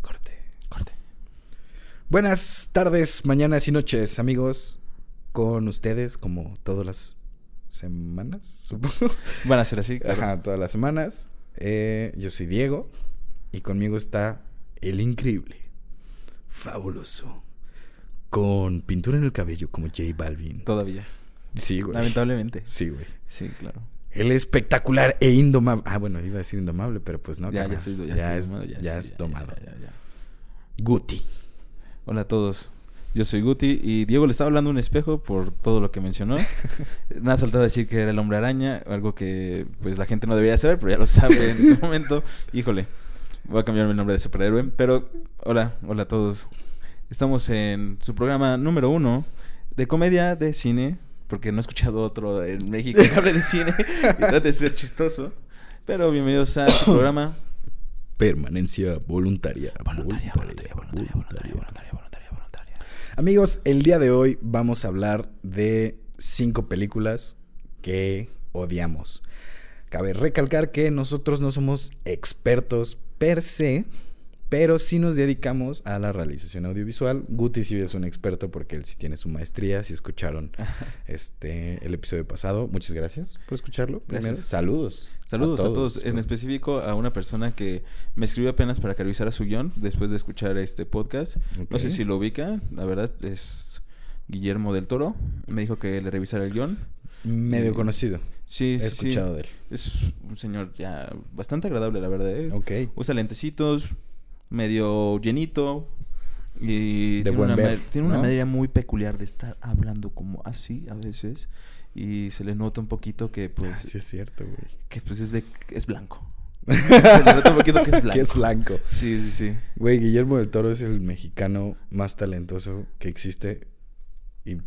Corte, corte. Buenas tardes, mañanas y noches, amigos. Con ustedes, como todas las semanas, supongo. Van a ser así, claro. Ajá, todas las semanas. Eh, yo soy Diego y conmigo está el increíble, fabuloso, con pintura en el cabello como J Balvin. Todavía. Sí, güey. Lamentablemente. Sí, güey. Sí, claro. El espectacular e indomable. Ah, bueno, iba a decir indomable, pero pues no. ya, ya soy, ya, ya, es, domado, ya sí, es domado. ya, ya, ya. Guti. Hola a todos. Yo soy Guti y Diego le estaba hablando un espejo por todo lo que mencionó. Me ha saltado decir que era el hombre araña, algo que pues la gente no debería saber, pero ya lo sabe en ese momento. Híjole, voy a cambiarme el nombre de superhéroe. Pero hola, hola a todos. Estamos en su programa número uno de comedia de cine, porque no he escuchado otro en México que hable de cine y trate de ser chistoso. Pero bienvenidos a su programa. Permanencia voluntaria. Voluntaria, voluntaria, voluntaria, voluntaria, voluntaria, voluntaria, voluntaria. Amigos, el día de hoy vamos a hablar de cinco películas que odiamos. Cabe recalcar que nosotros no somos expertos per se, pero sí nos dedicamos a la realización audiovisual. Guti sí es un experto porque él sí tiene su maestría. Si escucharon este el episodio pasado, muchas gracias por escucharlo. Primero, Gracias. saludos. Saludos a todos, en específico a una persona que me escribió apenas para que revisara su guion después de escuchar este podcast. No sé si lo ubica, la verdad es Guillermo del Toro. Me dijo que le revisara el guion. Medio Eh, conocido. Sí, He sí, sí. escuchado de él. Es un señor ya bastante agradable, la verdad. ¿eh? Ok. Usa lentecitos, medio llenito. Y De tiene, buen una, ver, manera muy peculiar de estar hablando como así a veces. Y se le nota un poquito que pues Ah, sí es cierto, güey. que pues es de es blanco. Se le nota un poquito que es blanco. Que es blanco. Sí, sí, sí. Güey, Guillermo del Toro es el mexicano más talentoso que existe y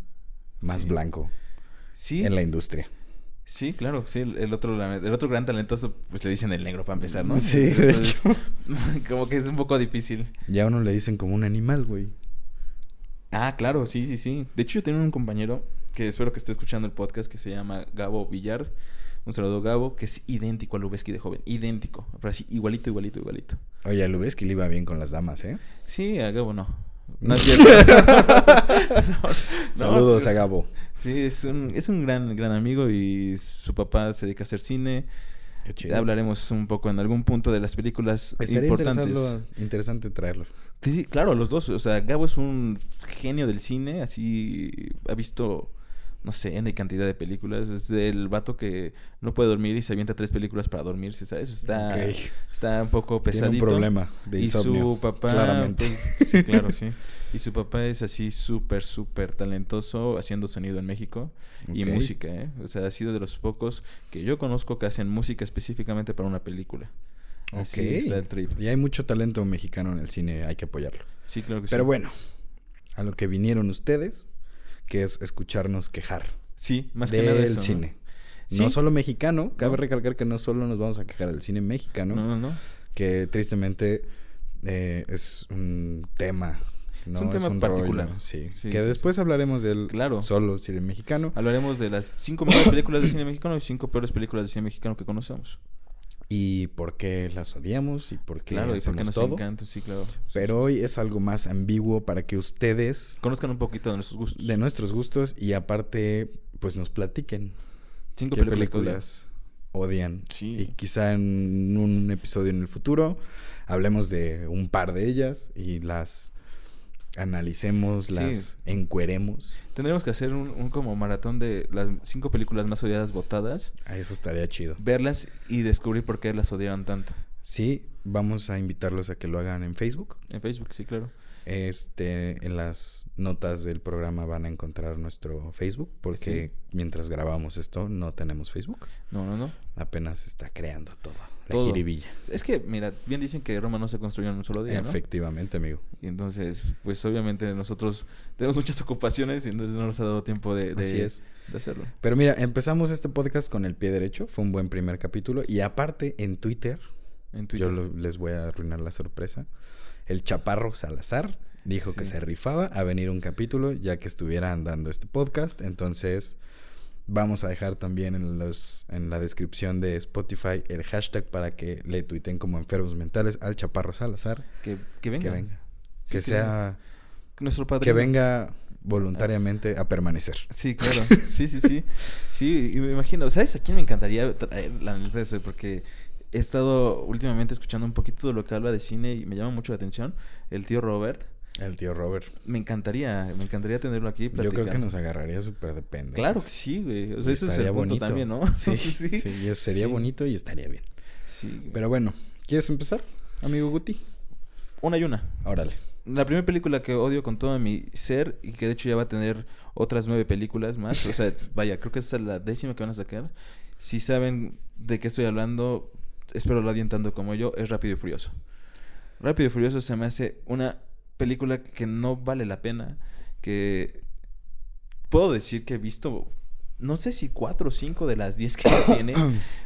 más Sí. blanco Sí. en la industria. Sí, claro, sí, el, el otro el otro gran talentoso pues le dicen el negro para empezar, ¿no? Sí, de Entonces, hecho. como que es un poco difícil. Ya a uno le dicen como un animal, güey. Ah, claro, sí, sí, sí. De hecho, yo tengo un compañero que espero que esté escuchando el podcast que se llama Gabo Villar. Un saludo, Gabo, que es idéntico a Lubeski de joven. Idéntico. Pero así, igualito, igualito, igualito. Oye, a Lubeski le iba bien con las damas, ¿eh? Sí, a Gabo no. No es cierto. No, no, Saludos sí. a Gabo. Sí, es un, es un gran, gran amigo y su papá se dedica a hacer cine. Qué chido. Hablaremos un poco en algún punto de las películas Estaría importantes. interesante traerlo. Sí, sí, claro, los dos. O sea, Gabo es un genio del cine, así ha visto, no sé, N cantidad de películas. Es el vato que no puede dormir y se avienta tres películas para dormirse, ¿sabes? Está, está un poco Tiene pesadito. un problema de y su papá, Claramente. pues, sí, claro, sí. Y su papá es así súper, súper talentoso haciendo sonido en México y música, ¿eh? O sea, ha sido de los pocos que yo conozco que hacen música específicamente para una película. Así Ok. está el trip. Y hay mucho talento mexicano en el cine, hay que apoyarlo. Sí, claro que Pero sí. bueno, a lo que vinieron ustedes, que es escucharnos quejar Sí, más que del nada ¿no? cine. Sí. No solo mexicano, cabe No. recalcar que no solo nos vamos a quejar del cine mexicano, No, no, no. que tristemente eh, es un tema. ¿no? un tema particular. rollo, sí. Sí, que sí, después hablaremos del Claro. solo cine mexicano Hablaremos de las cinco mejores películas de cine mexicano y cinco peores películas de cine mexicano que conocemos. Y por qué las odiamos y por qué Claro, y por qué nos todo. encanta, sí, claro. Pero sí, hoy es algo más ambiguo para que ustedes. Conozcan un poquito de nuestros gustos. de nuestros gustos y aparte, pues nos platiquen cinco qué películas. películas odian. Sí. Y quizá en un episodio en el futuro hablemos de un par de ellas y las analicemos, Sí. las encueremos. Tendremos que hacer un, un como maratón de las cinco películas más odiadas votadas, A eso estaría chido. verlas y descubrir por qué las odiaron tanto. Sí, vamos a invitarlos a que lo hagan en Facebook. En Facebook, sí, claro. Este, en las notas del programa van a encontrar nuestro Facebook, porque mientras grabamos esto no tenemos Facebook. No, no, no. Apenas está creando todo. La Todo. jiribilla. Es que, mira, bien dicen que Roma no se construyó en un solo día, ¿no? Efectivamente, amigo. Y entonces, pues obviamente nosotros tenemos muchas ocupaciones y entonces no nos ha dado tiempo de, de, Así es. de hacerlo. Pero mira, empezamos este podcast con el pie derecho. Fue un buen primer capítulo. Y aparte, en Twitter, En Twitter. yo lo- les voy a arruinar la sorpresa. El Chaparro Salazar dijo que se rifaba a venir un capítulo ya que estuvieran dando este podcast. Entonces, vamos a dejar también en, los, en la descripción de Spotify el hashtag para que le tuiten como enfermos mentales al Chaparro Salazar. Que, que venga. Que venga. Sí, que sea. Nuestro padre. Que venga voluntariamente a permanecer. Sí, claro. Sí, sí, sí. Sí, y me imagino. ¿Sabes a quién me encantaría traer la neta? Eso, Porque he estado últimamente escuchando un poquito de lo que habla de cine y me llama mucho la atención. El tío Robert. El tío Robert. Me encantaría, me encantaría tenerlo aquí. Yo creo que platicando. nos agarraría súper de pendejo. Claro que sí, güey. O sea, ese es el punto bonito. también, ¿no? Sí, sí, y sería Sí. bonito y estaría bien. Sí, güey. Pero bueno, ¿quieres empezar, amigo Guti? Una y una. Órale. La primera película que odio con todo mi ser y que de hecho ya va a tener otras nueve películas más. O sea, vaya, creo que esa es la décima que van a sacar. Si saben de qué estoy hablando, espero lo odien tanto como yo, es Rápido y Furioso. Rápido y Furioso se me hace una película que no vale la pena, que puedo decir que he visto, no sé si cuatro o cinco de las diez que tiene.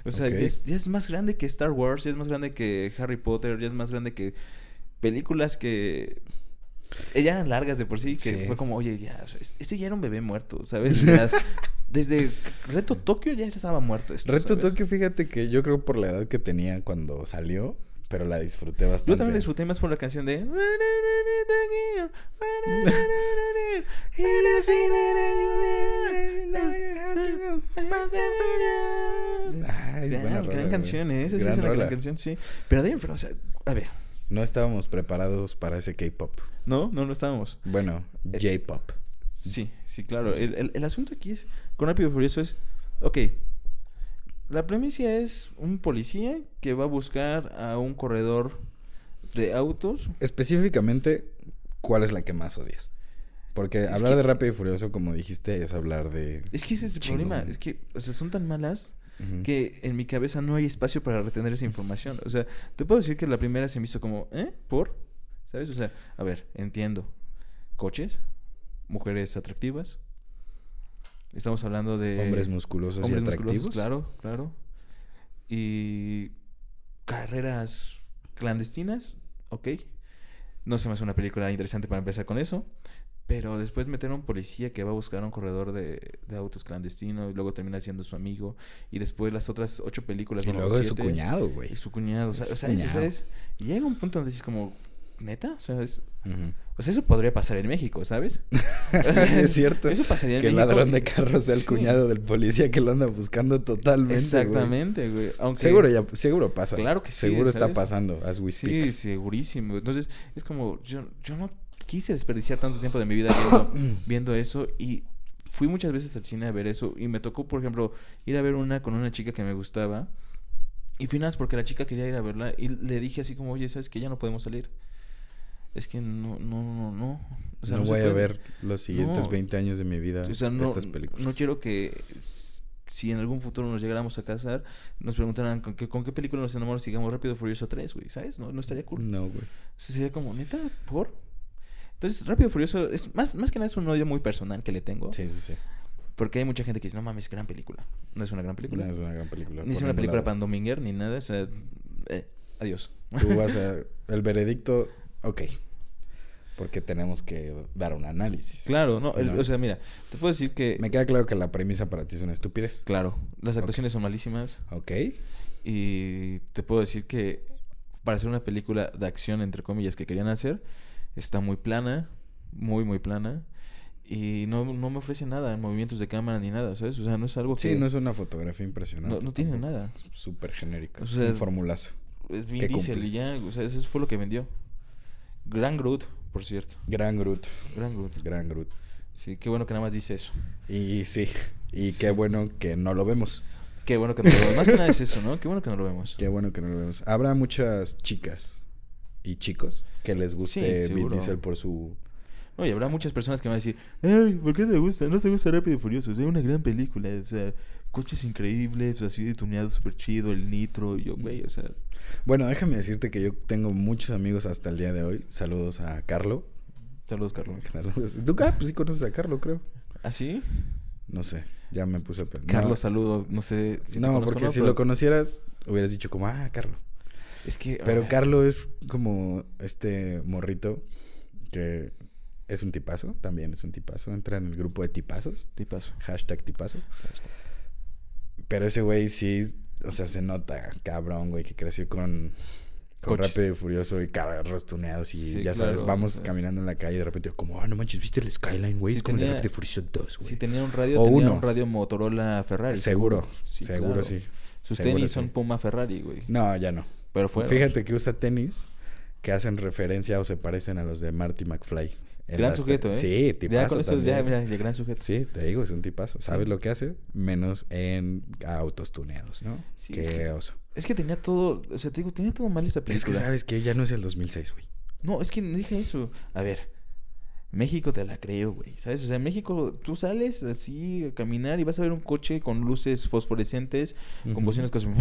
O sea, ya, es, ya es más grande que Star Wars, ya es más grande que Harry Potter, ya es más grande que películas que ya eran largas de por sí, que Sí. fue como, oye, ya, o sea, es- ese ya era un bebé muerto, ¿sabes? Ya, desde Reto Tokio ya estaba muerto esto, Reto ¿sabes? Tokio, fíjate que yo creo por la edad que tenía cuando salió, pero la disfruté bastante. Yo también disfruté más por la canción de... Ay, buena Gran, rola, gran güey. canción, ¿eh? Esa sí es una gran canción, sí. Pero de o sea, a ver, No estábamos preparados para ese K-pop. no, no, no estábamos. Bueno, Eh, J-pop. Sí, sí, claro. El, el- el asunto aquí es, con Rápido Furioso es, ok, la premisa es un policía que va a buscar a un corredor de autos. Específicamente, ¿cuál es la que más odias? Porque Es hablar que- de Rápido y Furioso, como dijiste, es hablar de... Es que ese es el Chingón. problema, es que, o sea, son tan malas que en mi cabeza no hay espacio para retener esa información. O sea, te puedo decir que la primera se me hizo como, ¿eh? ¿Por? ¿Sabes? O sea, a ver, entiendo. Coches, mujeres atractivas. Estamos hablando de... Hombres musculosos Hombres y atractivos. musculosos, claro, claro. Y carreras clandestinas, ok. No se me hace una película interesante para empezar con eso. Pero después meter a un policía que va a buscar a un corredor de, de autos clandestino y luego termina siendo su amigo. Y después las otras ocho películas. Y luego de su cuñado, güey. Y su cuñado. O sea, o sea, llega un punto donde dices como, ¿neta? O sea, es- o sea, eso podría pasar en México, ¿sabes? O sea, Sí, es cierto. Eso pasaría en Que el México. ladrón de carros sea el Sí. cuñado del policía que lo anda buscando totalmente. Exactamente, güey. Aunque... Seguro ya, seguro pasa. Claro que sí, Seguro está pasando, as we Sí, speak. segurísimo. Entonces, es como, yo, yo no quise desperdiciar tanto tiempo de mi vida viendo, viendo eso y fui muchas veces al cine a ver eso y me tocó, por ejemplo, ir a ver una con una chica que me gustaba y más porque la chica quería ir a verla y le dije así como, oye, ¿sabes que ya no podemos salir? Es que no, no, no, no. O sea, no, no voy a ver los siguientes No. 20 años de mi vida O sea, no, estas películas. no quiero que si en algún futuro nos llegáramos a casar, nos preguntaran con qué, con qué película nos enamoramos y digamos Rápido Furioso 3, güey, ¿sabes? No, no estaría cool. No, güey. O sea, sería como, neta, ¿por? Entonces, Rápido Furioso es más, más que nada es un odio muy personal que le tengo. Sí, sí, sí. Porque hay mucha gente que dice, no mames, gran película. No es una gran película. No es una gran película. ni es una película lado. para dominguer ni nada. O sea, eh, adiós. Tú vas a... El veredicto, ok. Porque tenemos que dar un análisis. Claro, no, el- o sea, mira, te puedo decir que, Me queda claro que la premisa para ti es una estupidez. claro, las actuaciones son malísimas. Ok. Y te puedo decir que para hacer una película de acción, entre comillas, que querían hacer, está muy plana, muy, muy plana. Y no, no me ofrece nada, movimientos de cámara ni nada, ¿sabes? O sea, no es algo que... Sí, no es una fotografía impresionante. No- no tiene nada. Súper genérica. O sea, un formulazo. Es cumple. y ya, o sea, eso fue lo que vendió. Gran Groot, por cierto. Gran Groot. Gran Groot. Gran Groot. Sí, qué bueno que nada más dice eso. Y sí. Y Sí. qué bueno que no lo vemos. Qué bueno que no lo vemos. Más que nada es eso, ¿no? Qué bueno que no lo vemos. Qué bueno que no lo vemos. Habrá muchas chicas y chicos que les guste Sí, Vin. Diesel por su... No, y habrá muchas personas que van a decir, Ay, ¿por qué te gusta? No te gusta Rápido y Furioso. Es una gran película. O sea, coches increíbles, así de tuneado súper chido, el nitro. Y yo, güey, o sea, Bueno, déjame decirte que yo tengo muchos amigos hasta el día de hoy. Saludos a Carlo. saludos, Carlos. Saludos. Tú, ah, pues sí conoces a Carlo, creo. ¿Ah, sí? No sé, ya me puse a pensar. Carlos, saludo. No sé si no, conozco, porque ¿no? si Pero lo conocieras, hubieras dicho como, ah, Carlo. Es que... Pero ver, Carlo es como este morrito Que es un tipazo, también es un tipazo. Entra en el grupo de tipazos. Tipazo. Hashtag tipazo. Pero ese güey sí, o sea, se nota cabrón, güey, que creció con, con Coches. Rápido y Furioso y carros tuneados y Sí, ya sabes, claro, vamos caminando en la calle y de repente como, ah, no manches, ¿viste el Skyline, güey? Sí es como el de Rápido y Furioso 2, güey. Si tenía un radio, O tenía uno. un radio Motorola Ferrari. seguro, Sí, seguro claro. sí. Sus Seguro tenis son Puma Ferrari, güey. No, ya no. Pero fueron. Fíjate que usa tenis que hacen referencia o se parecen a los de Marty McFly. Gran sujeto, ¿eh? Sí, tipazo Ya con eso, ya, mira, ya gran sujeto. Sí, te digo, es un tipazo. ¿Sabes Sí. lo que hace? Menos en autos tuneados, ¿no? Sí, Qué es que- oso. Es que tenía todo, o sea, te digo, tenía todo mal esta Es que película. sabes que ya no es el 2006, güey. No, es que dije eso. A ver, México te la creo, güey. ¿Sabes? O sea, en México tú sales así a caminar y vas a ver un coche con luces fosforescentes, con bocinas que hacen...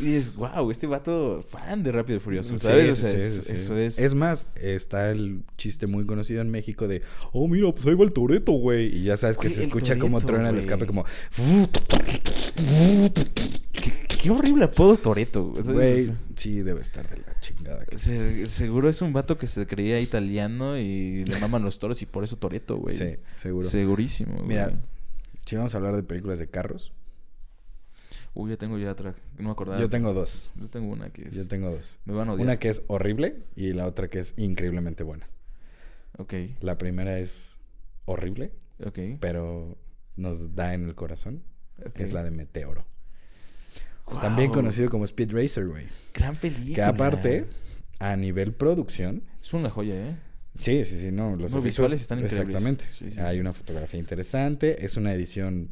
Y dices, wow, este vato fan de Rápido y Furioso, Sí, ¿sabes? o sea, sí, es- sí, sí. eso es... Es más, está el chiste muy conocido en México de, oh, mira, pues ahí va el Toreto, güey. Y ya sabes que se escucha como Toretto, truena el escape, como, ¿Qué, horrible apodo Toreto. güey, sí, debe estar de la chingada. que- seguro es un vato que se creía italiano y le maman los toros y por eso Toreto, güey. Sí, seguro. Segurísimo, Mira, güey. si vamos a hablar de películas de carros, Uy, ya tengo ya otra. No me acordaba. yo tengo dos. Yo tengo una que es. Yo tengo dos. Me van a odiar. Una que es horrible y la otra que es increíblemente buena. Ok, La primera es horrible, ok. pero nos da en el corazón. Es la de Meteoro. También conocido como Speed Racer, güey. Gran película. Que aparte, a nivel producción, Es una joya, ¿eh? sí, sí, sí, no, los efectos- visuales están increíbles. Exactamente. Sí, sí, Hay sí. una fotografía interesante, es una edición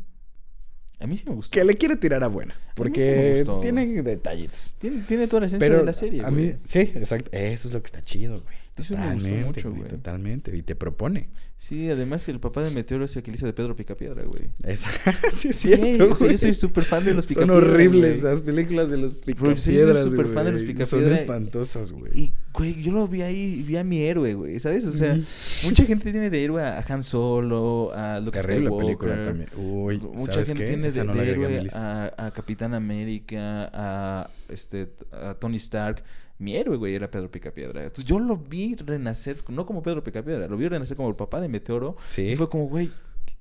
A mí sí me gustó. que le quiere tirar a buena, mí sí me porque gustó. tiene detallitos. Tiene, tiene toda la esencia Pero de la serie, a mí, güey. sí, exacto, eso es lo que está chido, güey. Eso me gustó Totalmente, mucho, güey, totalmente, y te propone. Sí, además el papá de Meteoro es el que le hizo de Pedro Picapiedra, güey. Esa- sí, es cierto, o sea, güey. yo soy súper fan de los Son Picapiedra, horribles güey. las películas de los Bro, sí, soy picapiedras, súper fan de los. Picapiedra. Son espantosas, güey. Y, güey, yo lo vi ahí y vi a mi héroe, güey, ¿sabes? O sea, mucha gente tiene de héroe a Han Solo, a Luke Terrible Skywalker. película también. Uy, Mucha ¿sabes gente qué? tiene Esa de, no de héroe a, a Capitán América, a, este, a Tony Stark. Mi héroe, güey, era Pedro Picapiedra. Entonces, yo lo vi renacer, no como Pedro Picapiedra, lo vi renacer como el papá de Meteoro. Sí, Y fue como, güey,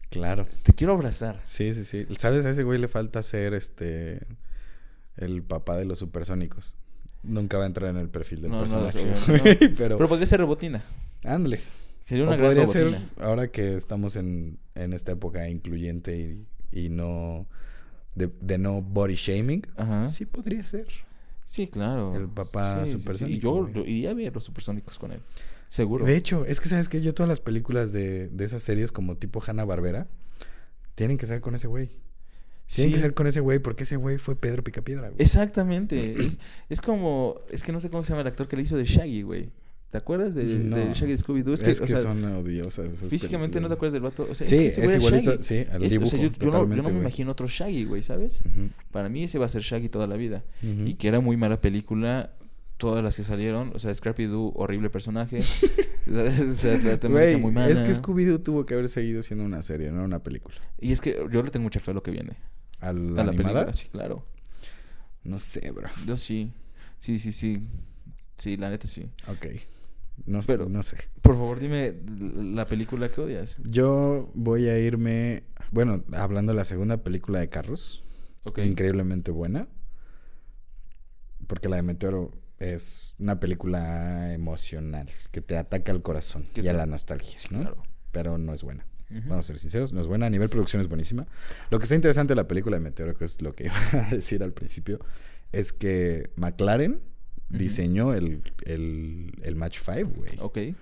claro. te quiero abrazar. Sí, sí, sí. ¿Sabes? A ese güey le falta ser este. El papá de los supersónicos. Nunca va a entrar en el perfil del No, no, personaje. no. güey, pero. Pero podría ser Robotina. Ándale. Sería O una gran podría Robotina. ser, ahora que estamos en, en esta época incluyente y, y no. De, de no body shaming. Ajá. Sí, podría ser. Sí, claro. El papá Sí, sí, sí. supersónico, Y yo yo iría a ver los supersónicos con él. Seguro. De hecho, es que sabes que yo todas las películas de, de esas series como tipo Hanna Barbera tienen que ser con ese güey. Tienen Sí. que ser con ese güey porque ese güey fue Pedro Picapiedra, güey. Exactamente. es, es como. Es que no sé cómo se llama el actor que le hizo de Shaggy, güey. ¿Te acuerdas de, No. de Shaggy de Scooby-Doo? Es que, o sea, son odiosas. físicamente no te acuerdas del vato. O sea, Sí, es, que ese igualito, Shaggy. sí, al Es- dibujo. o sea, yo, yo no, yo no me imagino otro Shaggy, güey, ¿sabes? Para mí ese va a ser Shaggy toda la vida. Y que era muy mala película. Todas las que salieron. O sea, Scrappy-Doo, horrible personaje. ¿Sabes? O sea, Güey, muy mala. es que Scooby-Doo tuvo que haber seguido siendo una serie, no una película. Y es que yo le tengo mucha fe a lo que viene. ¿A la, a la película, sí, claro. No sé, bro. Yo sí. Sí, sí, sí. Sí, la neta sí. Ok. No, Pero- no sé. Por favor, dime la película que odias. Yo voy a irme... Bueno, hablando de la segunda película de Carros. Ok. Increíblemente buena. Porque la de Meteoro es una película emocional que te ataca al corazón ¿Qué y a la nostalgia, Sí, ¿no? claro. Pero no es buena. Vamos a ser sinceros, no es buena. A nivel producción es buenísima. Lo que está interesante de la película de Meteoro, que es lo que iba a decir al principio, es que McLaren Diseñó el, el, el Match 5, güey. Ok.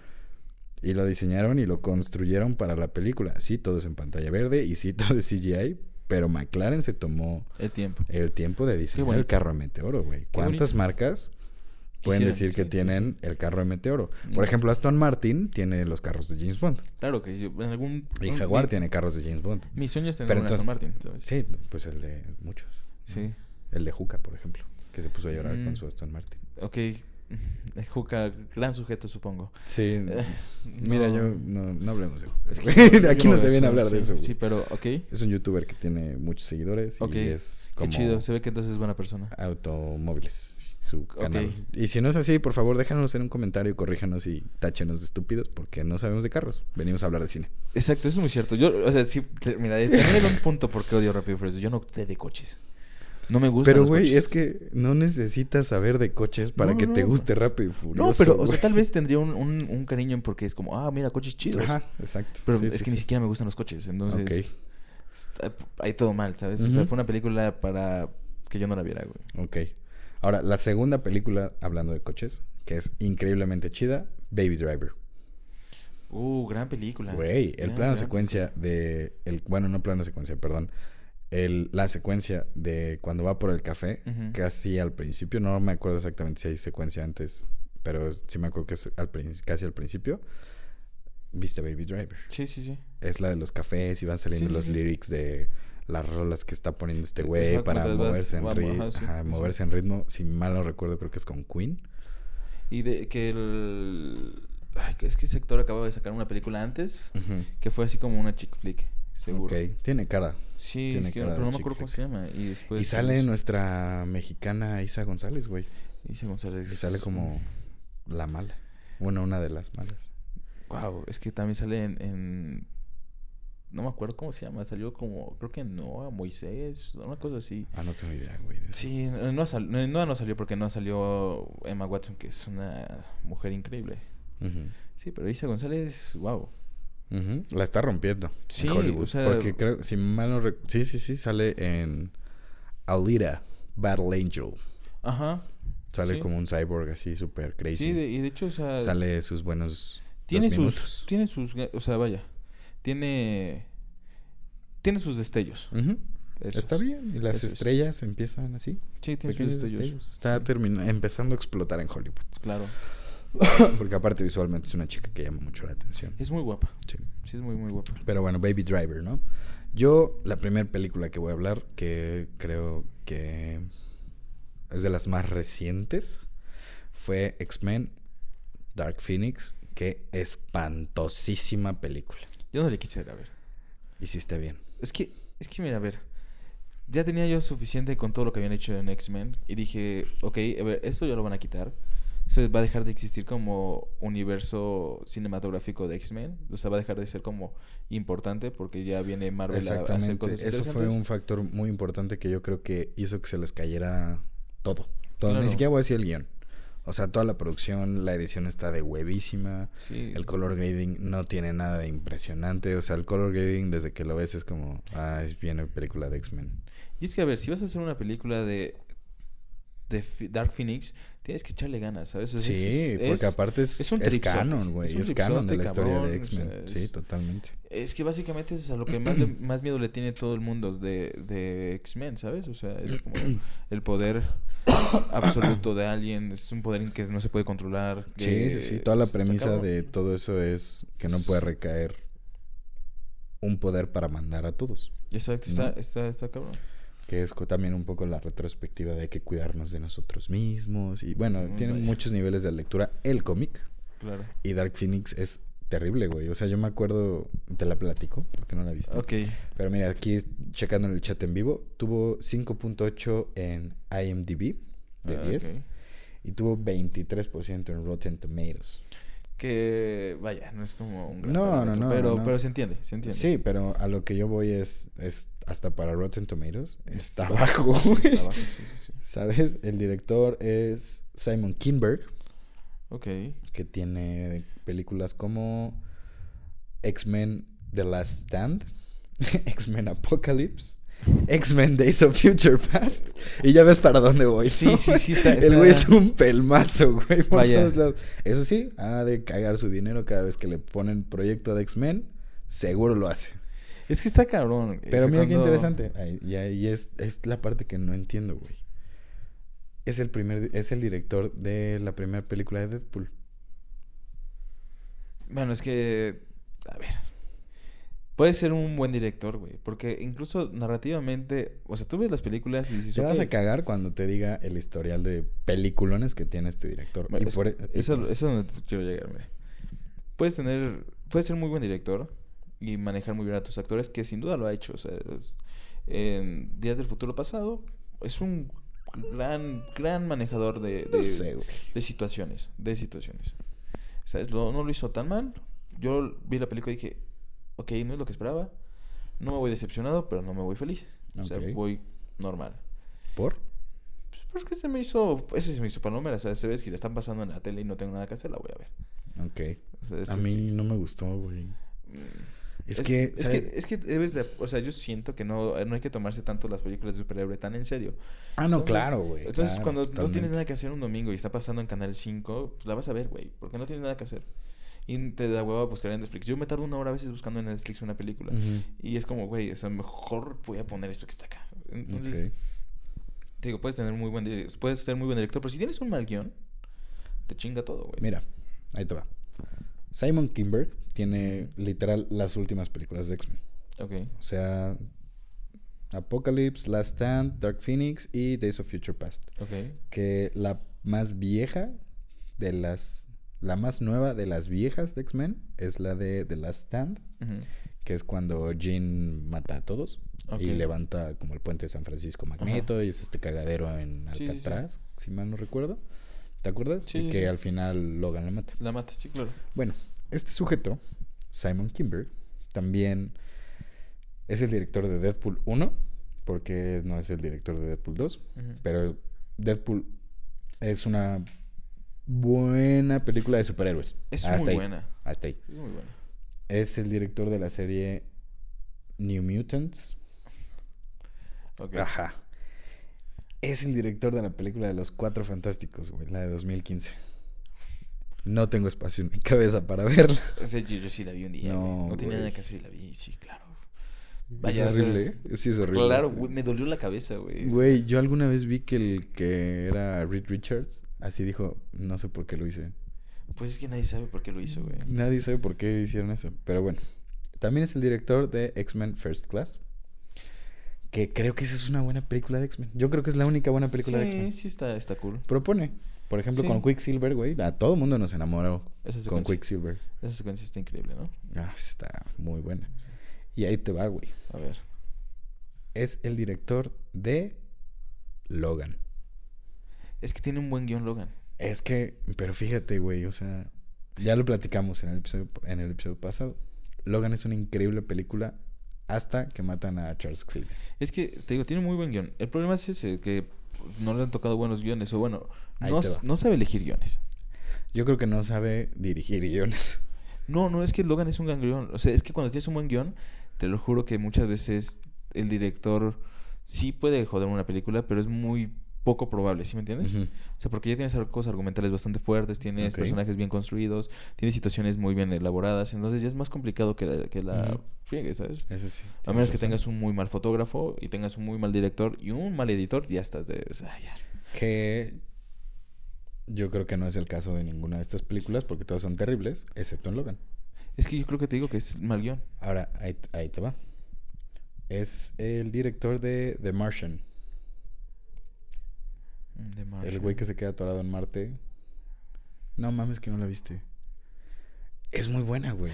Y lo diseñaron y lo construyeron para la película. Sí, todo es en pantalla verde y sí, todo es CGI. Pero McLaren se tomó El tiempo. el tiempo de diseñar el carro de Meteoro, güey. ¿Cuántas bonito. marcas pueden Quisieran, decir que sí, sí, tienen el carro de Meteoro? Por ejemplo, Aston Martin tiene los carros de James Bond. Claro que en algún... Y Jaguar mi- tiene carros de James Bond. Mi sueño es tener un Aston Martin, ¿sabes? Sí, pues el de muchos. Sí. El de Juca, por ejemplo, que se puso a llorar Mm. con su Aston Martin. Ok. Eh, Juca, gran sujeto, supongo. Sí. Eh, Mira, no. yo no, no hablemos de Es Juca. que Aquí no se viene a hablar sí, de eso. Sí, pero, ok. Es un youtuber que tiene muchos seguidores y es como Qué chido. Se ve que entonces es buena persona. automóviles su canal. Y si no es así, por favor, déjanos en un comentario, corríjanos y táchenos de estúpidos porque no sabemos de carros. Venimos a hablar de cine. Exacto, eso es muy cierto. Yo, o sea, sí, te- mira, también hay un punto por qué odio Rápido y Furioso. Yo no sé de coches. No me gustan Pero, güey, es que no necesitas saber de coches para No, que no, te no. guste Rápido y Furioso. No, pero, o sea, tal vez tendría un, un, un cariño porque es como, ah, mira, coches chidos. Ajá, exacto. Pero Sí, es sí, que ni siquiera me gustan los coches. Entonces, Ok. está ahí todo mal, ¿sabes? O sea, fue una película para que yo no la viera, güey. Ok. Ahora, la segunda película, hablando de coches, que es increíblemente chida, Baby Driver. Uh, gran película. Güey, el Gran, plano gran secuencia de... El, bueno, no plano secuencia, perdón. El, la secuencia de cuando va por el café, casi al principio, no me acuerdo exactamente si hay secuencia antes, pero sí me acuerdo que es al, casi al principio. Viste Baby Driver. Sí, sí, sí. Es la de los cafés y van saliendo Sí, sí, los sí. lyrics de las rolas que está poniendo este güey para moverse en, va- ri- ajá, sí, ajá, sí, sí. moverse en ritmo. Si mal no recuerdo, creo que es con Queen. Y de que el... Ay, es que ese actor acababa de sacar una película antes que fue así como una chick flick, seguro. Ok, tiene cara. Sí, Tiene es que, cara pero no me acuerdo cómo se llama. Y después... y sale nuestra mexicana Isa González, güey. Isa González. Y sale como la mala. Bueno, una de las malas. Wow, es que también sale en, en- No me acuerdo cómo se llama. Salió como... Creo que Noah, Moisés, una cosa así. Ah, no tengo idea, güey. Sí, no, no, sal- no, no salió porque no salió Emma Watson, que es una mujer increíble. Sí, pero Isa González, wow. La está rompiendo. Sí, en Hollywood. o sea- Porque creo, si mal no rec- Sí, sí, sí, sale en Alita, Battle Angel. Ajá. Sale Sí. como un cyborg así, súper crazy. Sí, de- y de hecho, o sea... Sale sus buenos tiene sus... minutos. Tiene sus... O sea, vaya. Tiene... Tiene sus destellos. Está bien. Y las estrellas empiezan así. Sí, tiene sus destellos. destellos. Está Sí, empezando a explotar en Hollywood. Claro. Porque aparte visualmente es una chica que llama mucho la atención. Es muy guapa. Sí. Sí, es muy, muy guapa. Pero bueno, Baby Driver, ¿no? Yo, la primera película que voy a hablar, que creo que es de las más recientes, fue X-Men Dark Phoenix. Qué espantosísima película. Yo no le quisiera ver. Hiciste bien. Es que, es que mira, a ver. Ya tenía yo suficiente con todo lo que habían hecho en X-Men. Y dije, ok, a ver, esto ya lo van a quitar. Eso va a dejar de existir como universo cinematográfico de X-Men. O sea, va a dejar de ser como importante porque ya viene Marvel a- a, hacer cosas Eso fue un factor muy importante que yo creo que hizo que se les cayera todo. todo. Ni siquiera voy a decir el guion. O sea, toda la producción, la edición está de huevísima. Sí. El color grading no tiene nada de impresionante. O sea, el color grading desde que lo ves es como, ah, es bien película de X-Men. Y es que, a ver, si vas a hacer una película de, de Dark Phoenix, tienes que echarle ganas, ¿sabes? Sea, Sí, es- porque es- aparte es, es un es canon, güey. es Es, canon de la historia de o X-Men. sea, Sí, es- totalmente. Es que básicamente es a lo que más, le- más miedo le tiene todo el mundo de, de X-Men, ¿sabes? O sea, es como el poder absoluto de alguien, es un poder que no se puede controlar. Sí, que sí, sí. Toda la premisa de todo eso es que no puede recaer un poder para mandar a todos. Exacto, ¿no? está, está, está cabrón. Que es también un poco la retrospectiva de que cuidarnos de nosotros mismos. Y bueno, Sí, tiene muchos niveles de lectura el cómic. Claro. Y Dark Phoenix es terrible, güey. O sea, yo me acuerdo, te la platico, porque no la viste. Ok. Pero mira, aquí checando en el chat en vivo, tuvo 5.8 en IMDb de Ah, 10 ok. y tuvo 23% en Rotten Tomatoes. Que vaya, no es como un gran No, no, parámetro, no, pero, no, pero se entiende, se entiende. Sí, pero a lo que yo voy es, es hasta para Rotten Tomatoes, está Está- sí, está sí, sí. ¿Sabes? El director es Simon Kinberg, Ok. que tiene películas como X-Men The Last Stand, X-Men Apocalypse, X-Men Days of Future Past. Y ya ves para dónde voy. Sí, ¿no? sí, sí, está- El güey es un pelmazo, güey. Por Vaya. todos lados. Eso sí, ha de cagar su dinero cada vez que le ponen proyecto de X-Men. Seguro lo hace. Es que está cabrón. Pero o sea, mira qué interesante. Ahí- y ahí es, es la parte que no entiendo, güey. Es el primer, es el director de la primera película de Deadpool. Bueno, es que. A ver. Puede ser un buen director, güey. Porque incluso narrativamente, o sea, tú ves las películas y dices, Te vas a cagar cuando te diga el historial de peliculones que tiene este director. Bueno, Y es- por e- eso, eso es donde quiero llegar, güey. Puedes tener, puedes ser muy buen director y manejar muy bien a tus actores, que sin duda lo ha hecho. O sea, en Días del Futuro Pasado es un gran, gran manejador de, de, No sé, güey. de situaciones, de situaciones. ¿Sabes? Lo- no lo hizo tan mal. Yo vi la película y dije, ok, no es lo que esperaba. No me voy decepcionado, pero no me voy feliz. O sea, voy normal. ¿Por? Pues porque se me hizo, ese se me hizo palomera. O sea, se ve que si la están pasando en la tele y no tengo nada que hacer, la voy a ver. Ok. O sea, ese A mí sí. no me gustó, güey. Mm. Es, que, es que, es que debes de, o sea, yo siento que no, no hay que tomarse tanto las películas de superhéroe tan en serio. Ah, no, Entonces- claro, güey. Entonces, claro, cuando no tienes nada que hacer un domingo y está pasando en Canal 5, pues la vas a ver, güey, porque no tienes nada que hacer. Y te da hueva buscar en Netflix. Yo me tardo una hora a veces buscando en Netflix una película. Y es como, güey, o sea, mejor voy a poner esto que está acá. Entonces, te digo, puedes tener muy buen dire- puedes ser muy buen director, pero si tienes un mal guion, te chinga todo, güey. Mira, ahí te va. Simon Kimber tiene literal las últimas películas de X-Men. Ok. O sea, Apocalypse, Last Stand, Dark Phoenix y Days of Future Past. Ok. Que la más vieja de las... La más nueva de las viejas de X-Men es la de The Last Stand, que es cuando Jean mata a todos y levanta como el puente de San Francisco Magneto y es este cagadero en Sí, sí, sí. Alcatraz, si mal no recuerdo. ¿Te acuerdas? Sí, y que al final Logan la mata. La matas, sí, claro. Bueno, este sujeto, Simon Kimber, también es el director de Deadpool 1, porque no es el director de Deadpool 2, Ujú. pero Deadpool es una buena película de superhéroes. Es Hasta muy ahí, buena. Hasta ahí. Es muy buena. Es el director de la serie New Mutants. Ajá. Es el director de la película de los Cuatro Fantásticos, güey, la de 2015. No tengo espacio en mi cabeza para verla. O sea, yo, yo sí la vi un día. No, No, no tenía nada que hacer y la vi, sí, claro. Es o sea, horrible, ¿eh? Sí, es horrible. Claro, güey, me dolió la cabeza, güey. Güey, yo alguna vez vi que el que era Reed Richards así dijo, no sé por qué lo hice. Pues es que nadie sabe por qué lo hizo, güey. Nadie sabe por qué hicieron eso, pero bueno. También es el director de X-Men First Class. Que creo que esa es una buena película de X-Men. Yo creo que es la única buena película de X-Men. Sí, sí está, está cool. Propone. Por ejemplo, Sí. con Quicksilver, güey. A todo mundo nos enamoró con Quicksilver. esa secuencia está increíble, ¿no? Ah, está muy buena. Y ahí te va, güey. A ver. Es el director de Logan. Es que tiene un buen guion, Logan. Es que, pero fíjate, güey, o sea, ya lo platicamos en el episodio, en el episodio pasado. Logan es una increíble película hasta que matan a Charles Xavier. Es que, te digo, tiene muy buen guion. El problema es ese, que no le han tocado buenos guiones. O bueno, no sabe elegir guiones. Yo creo que no sabe dirigir guiones. No, no, es que Logan es un gran guion. O sea, es que cuando tienes un buen guion, te lo juro que muchas veces el director sí puede joder una película, pero es muy poco probable, ¿sí me entiendes? Ujú. O sea, porque ya tienes arcos argumentales bastante fuertes, tienes personajes bien construidos, tienes situaciones muy bien elaboradas, entonces ya es más complicado que la, que la friegue, ¿sabes? Eso sí. A menos que tengas un muy mal fotógrafo y tengas un muy mal director y un mal editor, ya estás de... O sea, ya. Que yo creo que no es el caso de ninguna de estas películas porque todas son terribles, excepto en Logan. Es que yo creo que te digo que es mal guion. Ahora, ahí, ahí te va. Es el director de The Martian. Mm, El Martian. güey que se queda atorado en Marte. No mames que no la viste. Es muy buena, güey.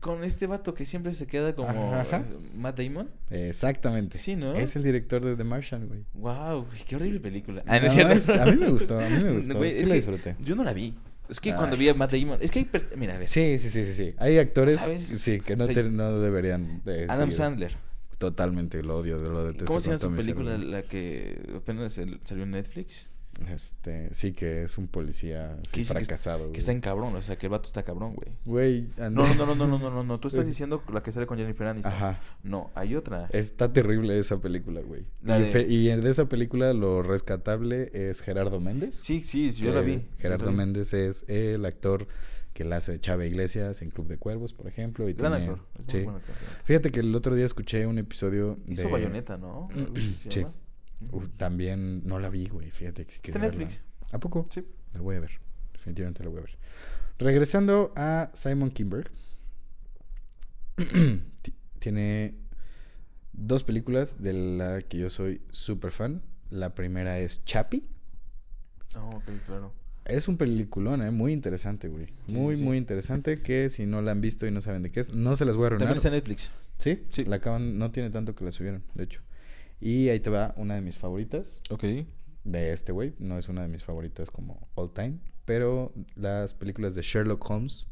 Con este vato que siempre se queda como Ajá. Matt Damon. Exactamente. Sí, ¿no? Es el director de The Martian, güey. Wow, qué horrible película. Ah, no, es- a mí me gustó, a mí me gustó. Güey, sí es la disfruté. Yo no la vi. Es que Ay. cuando vi a Matt Damon, es que hay per- mira, a ver, Sí, sí, sí, sí, sí. Hay actores ¿Sabes? sí, que no, O sea, te- no deberían de Adam seguir. Sandler. Totalmente, lo odio, lo detesto. ¿Cómo se llama su película la que apenas salió en Netflix? Este, sí, que es un policía así fracasado. Que está en cabrón, o sea, que el vato está cabrón, güey. Güey, No, no, no, no, no, no, no, no, tú estás Es- diciendo la que sale con Jennifer Aniston. Ajá. No, hay otra. Está terrible esa película, güey. De- y de esa película lo rescatable es Gerardo Méndez. Sí, sí, yo la vi. Gerardo vi. Méndez es el actor que la hace de Chava Iglesias en Club de Cuervos, por ejemplo. Y Gran tiene- actor. sí. actor. Fíjate que el otro día escuché un episodio Hizo de... Bayonetta, ¿no? Sí. Uh, también no la vi, güey. Fíjate que sí Está. Netflix. ¿A poco? Sí. La voy a ver. Definitivamente la voy a ver. Regresando a Simon Kimberg. Ti- tiene dos películas de la que yo soy súper fan. La primera es Chappie. No, ok, claro. Es un peliculón, ¿eh? Muy interesante, güey. Sí, muy, sí. muy interesante que si no la han visto y no saben de qué es, no se las voy a arruinar. También está en Netflix. ¿Sí? Sí. La acaban, no tiene tanto que la subieron, de hecho. Y ahí te va una de mis favoritas Ok. de este güey. No es una de mis favoritas como all time. Pero las películas de Sherlock Holmes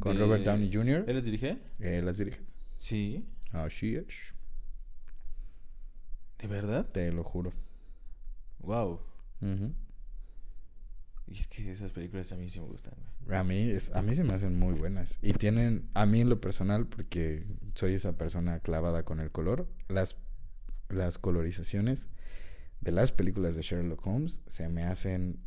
con De- Robert Downey Jr. ¿Él les dirige? eh, las dirige. Sí. Así es. ¿De verdad? Te lo juro. Wow. Es que esas películas a mí sí me gustan. A mí, es, a mí se me hacen muy buenas. Y tienen, a mí en lo personal, porque soy esa persona clavada con el color, las, las colorizaciones de las películas de Sherlock Holmes se me hacen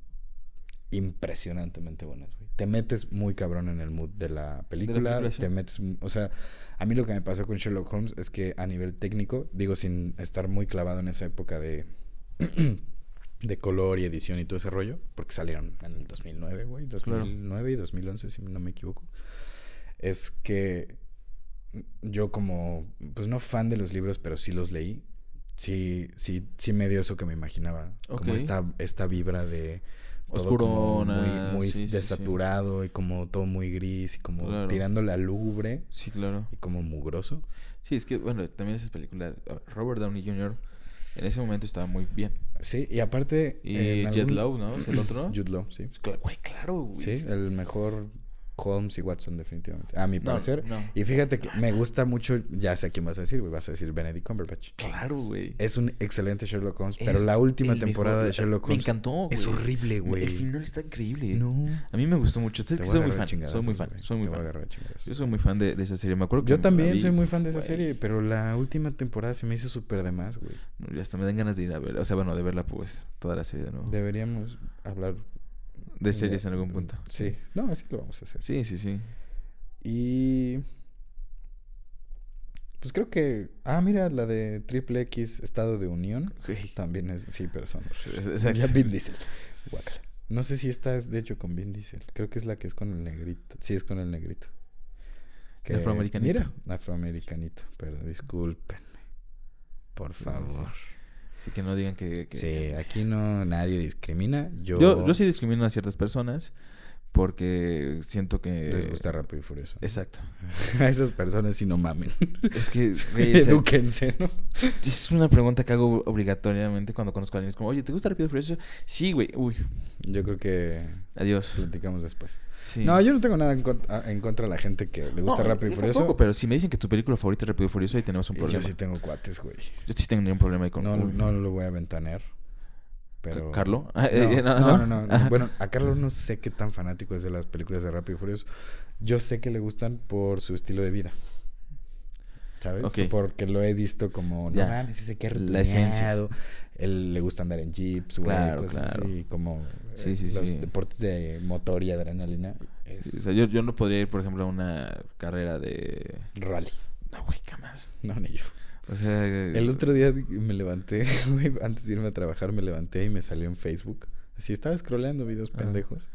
impresionantemente buenas, güey. Te metes muy cabrón en el mood de la película. película, sí. Te metes, o sea, a mí lo que me pasó con Sherlock Holmes es que a nivel técnico, digo, sin estar muy clavado en esa época de... de color y edición y todo ese rollo, porque salieron en el 2009, güey, 2009 y 2011, si no me equivoco. Es que yo como, pues no fan de los libros, pero sí los leí. Sí, sí, sí me dio eso que me imaginaba. Como Ok. esta, esta vibra de todo como muy, muy sí, sí, sí. desaturado y como todo muy gris y como Claro. tirándole a lúgubre Sí, claro. y como mugroso. Sí, es que, bueno, también esas películas. Robert Downey Jr. en ese momento estaba muy bien. Sí, y aparte... Y Jet algún- Low, ¿no? ¿Es el otro? Jude Law, sí. Cla- Güey, claro, güey. Sí, el mejor Holmes y Watson, definitivamente. A mi No, parecer. no. Y fíjate que me gusta mucho, ya sé a quién vas a decir, güey, vas a decir Benedict Cumberbatch. Claro, güey. Es un excelente Sherlock Holmes, Es pero la última temporada mejor. de Sherlock Me Holmes encantó, es horrible, güey. El final está increíble. No. A mí me gustó mucho. Ustedes Te que voy a soy muy fan. Soy muy fan. Soy muy Te fan. Yo soy muy fan de, de esa serie. Me acuerdo que Yo también vi, soy muy fan de esa serie, pero la última temporada se me hizo súper de más, güey. Ya hasta me dan ganas de ir a ver. O sea, bueno, de verla, pues, toda la serie de nuevo. Deberíamos hablar De series en algún punto. Sí, no, así lo vamos a hacer. Sí, sí, sí. Y. Pues creo que. Ah, mira, la de Triple X, Estado de Unión. Güey. También es. Sí, pero son. Ya Vin Diesel. Guácala. No sé si esta es de hecho con Vin Diesel. Creo que es la que es con el negrito. Sí, es con el negrito. ¿El afroamericanito? Mira, afroamericanito. Pero discúlpenme. Por Sí, sí, favor. Así que no digan que... que- Sí, aquí no nadie discrimina. Yo, Yo, yo sí discrimino a ciertas personas porque siento que... les gusta Rápido y Furioso. Exacto. A esas personas sí no mamen. Es que, güey, Edúquense, ¿no? es una pregunta que hago obligatoriamente cuando conozco a alguien. Es como, oye, ¿te gusta Rápido y Furioso? Sí, güey. Uy, Yo creo que adiós. platicamos después. Sí. No, yo no tengo nada en, cont- en contra de la gente que le gusta No, Rápido y Furioso. tampoco, pero si me dicen que tu película favorita es Rápido y Furioso, ahí tenemos un problema. Yo sí tengo cuates, güey. Yo sí tengo un problema ahí con... No, uy. no lo voy a ventanear. Pero... ¿Carlo? No, eh, no, no, no. Bueno, a Carlos no sé qué tan fanático es de las películas de Rápido y Furioso. Yo sé que le gustan por su estilo de vida. ¿Sabes? Porque lo he visto como, no mames, ese que La esencia. Él le gusta andar en jeeps, güey. Claro, cosas claro. así, como Sí, eh, sí, los deportes de motor y adrenalina. Es o sea, yo, yo no podría ir, por ejemplo, a una carrera de... rally. No, güey, jamás. No, ni yo. O sea... El otro día me levanté, güey, antes de irme a trabajar me levanté y me salió en Facebook. Así estaba scrolleando videos Ajá. pendejos.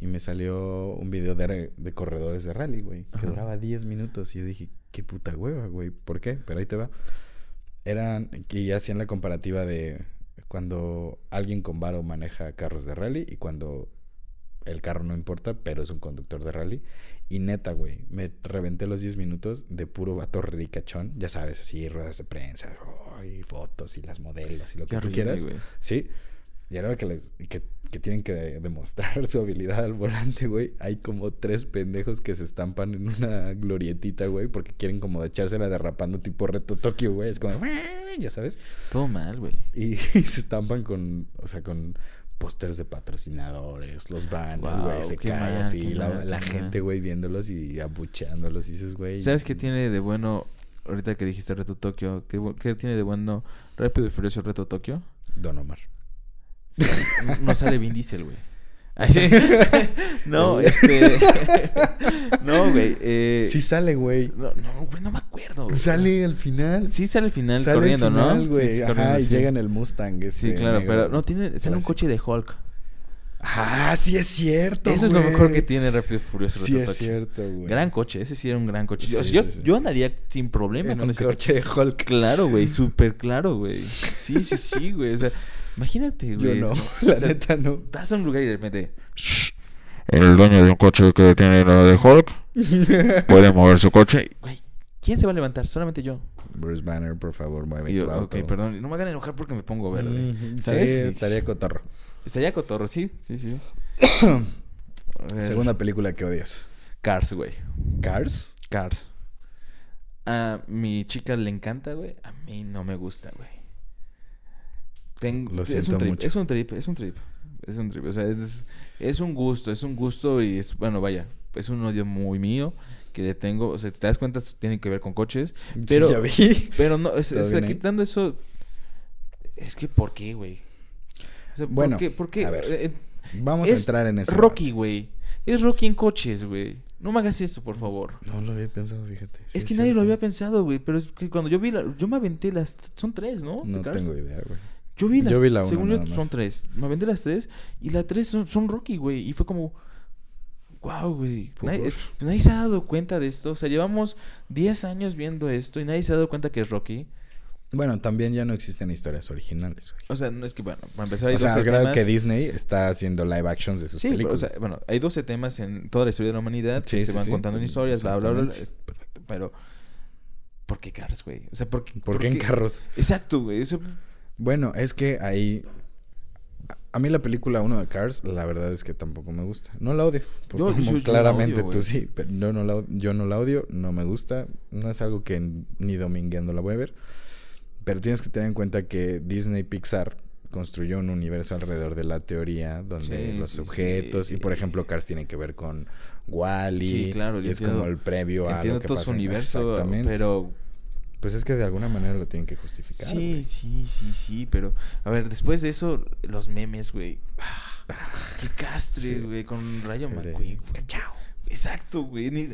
Y me salió un video de, de corredores de rally, güey. Que Ajá. duraba 10 minutos. Y yo dije, qué puta hueva, güey. ¿Por qué? Pero ahí te va. Eran, que ya hacían la comparativa de cuando alguien con varo maneja carros de rally y cuando el carro no importa, pero es un conductor de rally. Y neta, güey, me reventé los 10 minutos de puro vato ricachón. Ya sabes, así, ruedas de prensa, oh, y fotos y las modelos y lo Qué que tú quieras. Sí. Y ahora que, les, que, que tienen que demostrar su habilidad al volante, güey, hay como tres pendejos que se estampan en una glorietita, güey, porque quieren como echársela derrapando tipo reto Tokio, güey. Es como, ya sabes. Todo mal, güey. Y, se estampan con, o sea, con pósters de patrocinadores, los banners, Wow, güey, se qué cae mal, así, la, mal, la qué gente, güey, viéndolos y abucheándolos y dices, güey. ¿Sabes qué tiene de bueno? Ahorita que dijiste Reto Tokio, ¿qué, qué tiene de bueno Rápido y Furioso Reto Tokio? Don Omar. No- No sale Vin Diesel, güey. Ay, sí. no, este. no, güey. Eh... Sí sale, güey. No, no, güey, no me acuerdo. güey. Sale al final. Sí, sale al final Sale al corriendo, final, ¿no? güey. Sí, sí, Ajá, corriendo, y sí. llega en el Mustang. Sí, este claro, negro. pero no tiene. Sale un coche de Hulk. Ah, sí es cierto, Eso es lo mejor que tiene Rápido y Furioso. Sí es cierto, güey. Gran coche, ese sí era un gran coche. Sí, Yo, sí, yo, sí. yo andaría sin problema En con un ese coche de Hulk. Claro, güey, súper claro, güey. Sí, sí, sí, güey. O sea, imagínate, Yo güey. no, o la sea, neta no. Vas a un lugar y de repente. El dueño de un coche que tiene la de Hulk puede mover su coche. Güey, ¿quién se va a levantar? Solamente yo. Bruce Banner, por favor, mueve yo, tu auto. ok, perdón. No me hagan enojar porque me pongo verde. Mm, Sí, ¿Sabes? estaría cotorro. Estaría cotorro, sí, sí, sí. Segunda película que odias. Cars, güey. ¿Cars? Cars. A mi chica le encanta, güey. A mí no me gusta, güey. Tengo, Lo es siento un trip, mucho. es un trip, es un trip. Es un trip. O sea, es, es un gusto, es un gusto y es, bueno, vaya, es un odio muy mío que le tengo. O sea, te das cuenta, tiene que ver con coches. Pero, Sí, ya vi. pero no, es, ¿Todo o sea, quitando eso, es que, ¿por qué, güey? O sea, Bueno, ¿por qué? ¿Por qué? a ver, Eh, Vamos a es entrar en ese Rocky, güey. Es Rocky en coches, güey. No me hagas esto, por favor. No lo había pensado, fíjate. Sí, es que nadie lo había pensado, güey. Pero es que cuando yo vi la... Yo me aventé las... Son tres, ¿no? No tengo idea, güey. Yo vi las... Yo vi la según yo, nada más. son tres. Me aventé las tres. Y las tres son, son Rocky, güey. Y fue como... Wow, güey. Por Nadie, nadie se ha dado cuenta de esto. O sea, llevamos 10 años viendo esto y nadie se ha dado cuenta que es Rocky. Bueno, también ya no existen historias originales, güey. O sea, no es que, bueno, para empezar hay O sea, 12 al grado temas. que Disney está haciendo live actions de sus Sí, pero, o películas. sea, bueno, hay 12 temas en toda la historia de la humanidad que Sí, se sí, van sí. contando en historias, bla, bla, bla, bla. Es perfecto, pero... ¿Por qué Cars, güey? O sea, ¿por qué? ¿Por qué en carros? Exacto, güey. o sea, Bueno, es que ahí... A mí la película 1 de Cars, la verdad es que tampoco me gusta. No la odio. Yo- como yo- yo la claramente odio, tú sí, pero yo no, la, yo no la odio, no me gusta. No es algo que ni domingueando la voy a ver. Pero tienes que tener en cuenta que Disney Pixar construyó un universo alrededor de la teoría donde Sí, los sí, objetos sí. y por ejemplo Cars tiene que ver con Wally Sí, claro, y es entiendo- como el previo a entiendo lo que todo pasa su universo, pero... pues es que de alguna manera lo tienen que justificar. Sí, sí, sí, sí, pero... A ver, después de eso, los memes, güey. Ah, qué castre, Sí. güey, con Rayo McQueen. güey. Exacto, güey. ni-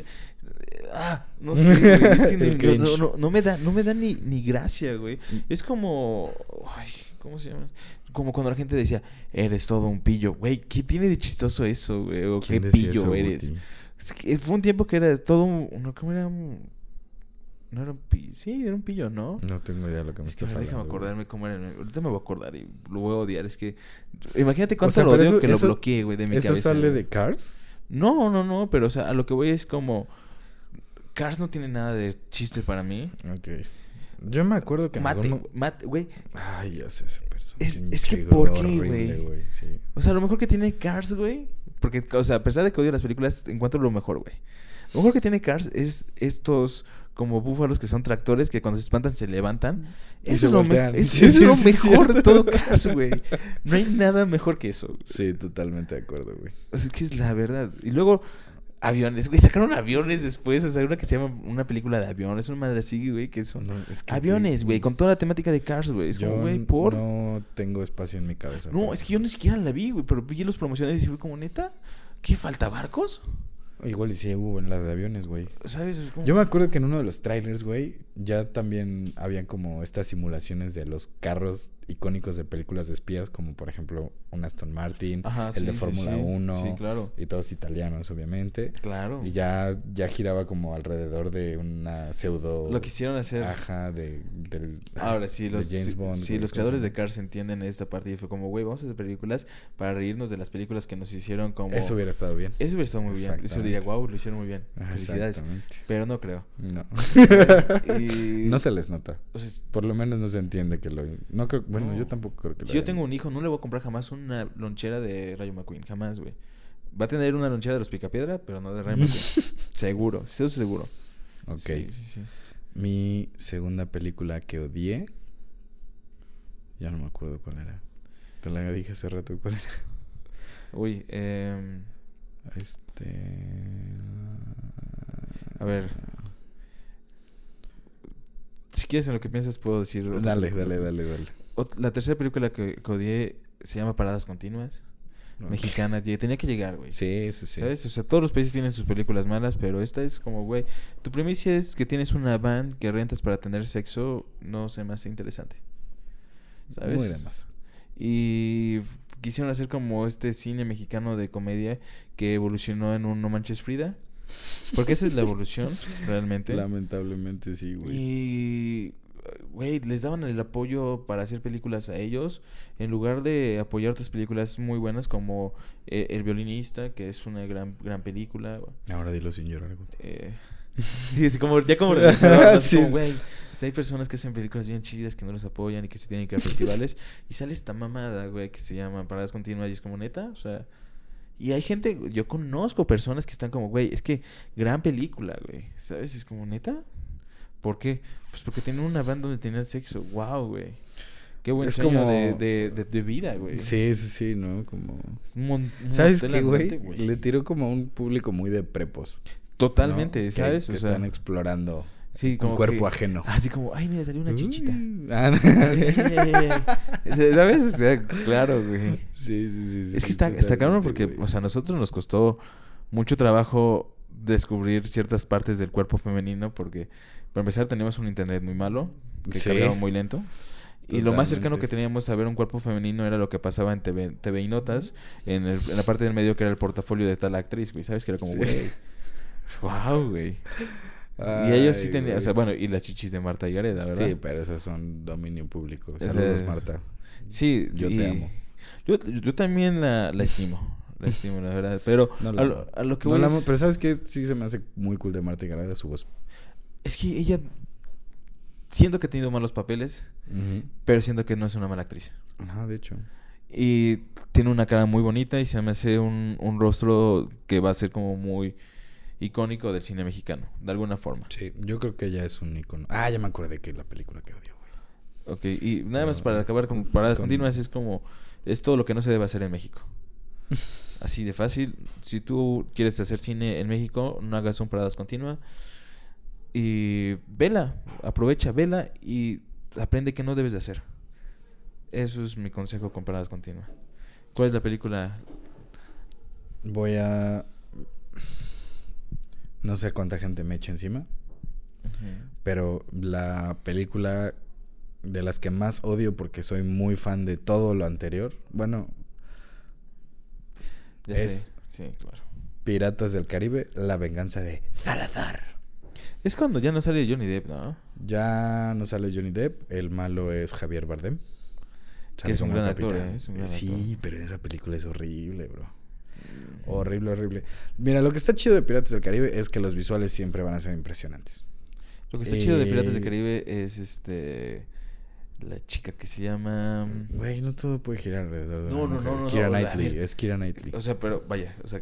Ah, no sé, güey. Es que ni- no, no, no, me da, no me da ni, ni gracia, güey. Es como... Ay, ¿cómo se llama? Como cuando la gente decía, eres todo un pillo. Güey, ¿qué tiene de chistoso eso, güey? O qué ¿Quién decía pillo eso, eres. Fue un tiempo que era todo un... ¿Cómo era? un- No era un pillo. Sí, era un pillo, ¿no? No tengo idea de lo que me Es que estás ver, déjame güey. acordarme cómo era. Ahorita me voy a acordar y lo voy a odiar. Es que... Imagínate cuánto sea, lo odio eso- que lo eso- bloqueé, güey, de mi ¿Eso cabeza. sale güey. de Cars? No, no, no, pero o sea, a lo que voy es como... Cars no tiene nada de chiste para mí. Ok. Yo me acuerdo que Mate, algún mate, güey. Ay, ya sé ese personaje. Es- es que ¿por qué, horrible, güey? Sí. O sea, lo mejor que tiene Cars, güey. Porque, o sea, a pesar de que odio las películas, encuentro lo mejor, güey. Lo mejor que tiene Cars es estos como búfalos que son tractores que cuando se espantan se levantan. Y Eso se es lo, me- eso sí, es lo sí, mejor de todo Cars, güey. No hay nada mejor que eso. güey. Sí, totalmente de acuerdo, güey. O sea, es que es la verdad. Y luego, aviones, güey. Sacaron aviones después. O sea, una que se llama una película de aviones. Una madre así, güey, que son No, es que aviones, te- güey. Con toda la temática de Cars, güey. Es Yo como, güey, por... No, no tengo espacio en mi cabeza. para es que yo ni siquiera la vi, güey. Pero vi los promocionales y fue como, neta, ¿qué falta barcos? Igual y sí hubo en la de aviones, güey. ¿Sabes? Como- Yo me acuerdo que en uno de los trailers, güey, ya también habían como estas simulaciones de los carros icónicos de películas de espías, como por ejemplo un Aston Martin, Ajá, el sí, de Fórmula sí. 1, Sí, claro. y todos italianos, obviamente. Claro. Y ya, ya giraba como alrededor de una pseudo... Lo quisieron hacer. Ajá, de, del... Ahora sí, de los, James Bond, sí, los ¿cómo se creadores de? Cars entienden esta parte y fue como, güey, vamos a hacer películas para reírnos de las películas que nos hicieron como... Eso hubiera estado bien. Eso hubiera estado muy bien. Eso diría, wow, lo hicieron muy bien. Ajá, Felicidades. Pero no creo. No. Y- no se les nota. O sea, Por lo menos no se entiende que lo... No creo... Bueno, No. yo tampoco creo que lo si yo tengo un hijo, no le voy a comprar jamás una lonchera de Rayo McQueen. Jamás, güey. Va a tener una lonchera de los Picapiedra, pero no de Rayo McQueen. seguro, eso seguro. Ok. Sí, sí, sí. Mi segunda película que odié. Ya no me acuerdo cuál era. Te la dije hace rato cuál era. Uy, eh, Este. A ver. si quieres en lo que piensas puedo decir... Dale, dale, dale, dale. La tercera película que, que odié se llama Paradas Continuas. Ok. Mexicana. Tenía que llegar, güey. Sí, sí, sí. ¿Sabes? O sea, todos los países tienen sus películas malas, pero esta es como, güey, tu premisa es que tienes una van que rentas para tener sexo, no se me hace interesante. ¿Sabes? Muy de más. Y quisieron hacer como este cine mexicano de comedia que evolucionó en un No Manches Frida. Porque esa es la evolución, realmente. Lamentablemente sí, güey. Y, güey, les daban el apoyo para hacer películas a ellos, en lugar de apoyar otras películas muy buenas como eh, El violinista, que es una gran, gran película. Ahora dilo sin llorar. Eh, sí, así como, ya como regresaba, así Sí. como, güey, hay personas que hacen películas bien chidas que no los apoyan y que se tienen que ir a festivales. y sale esta mamada, güey, que se llama Paradas Continuas y es como neta, o sea. Y hay gente, yo conozco personas que están como, güey, es que gran película, güey, ¿sabes? Es como neta. ¿Por qué? Pues porque tienen una banda donde tenían sexo. Wow, güey. Qué buen Es sueño como- de, de, de, de vida, güey. Sí, sí, sí, ¿no? Como... Un mon- un ¿Sabes qué, güey? Le tiró como a un público muy de prepos. Totalmente, ¿sabes? Que, o sea, están explorando sí, un como cuerpo que- ajeno. Así como, ay, mira, salió una chichita. Uy, ah, ¿Sabes? O sea, claro, güey. sí, sí, sí, sí. Es que está, está cabrón porque, güey. o sea, a nosotros nos costó mucho trabajo descubrir ciertas partes del cuerpo femenino porque, para empezar, teníamos un internet muy malo, que Sí. cargaba muy lento. Y lo más cercano que teníamos a ver un cuerpo femenino era lo que pasaba en TV, TV y Notas, en, el- en la parte del medio que era el portafolio de tal actriz, güey. ¿Sabes? Que era como, Sí. güey. Wow, güey. y ellos sí tenían, o sea, bueno, y las chichis de Marta y Gareda, ¿verdad? Sí, pero esas son dominio público. Saludos, es- Marta. Sí, Yo y- te amo. Yo, yo también la, la estimo. La estimo, la verdad. Pero No la a, lo, a lo que No voy la es, amo, pero ¿sabes qué? Sí se me hace muy cool de Marta y Gareda su voz. Es que ella... Siento que ha tenido malos papeles, pero siento que no es una mala actriz. Ajá, de hecho. Y tiene una cara muy bonita y se me hace un, un rostro que va a ser como muy icónico del cine mexicano, de alguna forma. Sí, yo creo que ella es un icono. Ah, ya me acordé que la película que odio, güey. Ok, y nada más No, para acabar con paradas con- continuas es como... Es todo lo que no se debe hacer en México. Así de fácil. Si tú quieres hacer cine en México, no hagas un paradas continua. Y vela, aprovecha, vela y aprende qué no debes de hacer. Eso es mi consejo con paradas continuas. ¿Cuál es la película? Voy a... No sé cuánta gente me echa encima, pero la película de las que más odio porque soy muy fan de todo lo anterior, bueno, Ya Es- sé. Sí, claro. Piratas del Caribe, La venganza de Salazar. Es cuando ya no sale Johnny Depp, ¿no? Ya no sale Johnny Depp, el malo es Javier Bardem. Que es un como gran actor, capitán. ¿eh? Es un gran sí, actor. pero en esa película es horrible, bro. Horrible, horrible. Mira, lo que está chido de Piratas del Caribe es que los visuales siempre van a ser impresionantes. Lo que está chido de Piratas del Eh, Caribe es este. La chica que se llama. Güey, no todo puede girar alrededor de No, una no, no, mujer. no, no, a Knightley, es Kira Knightley. O sea, pero vaya, o sea.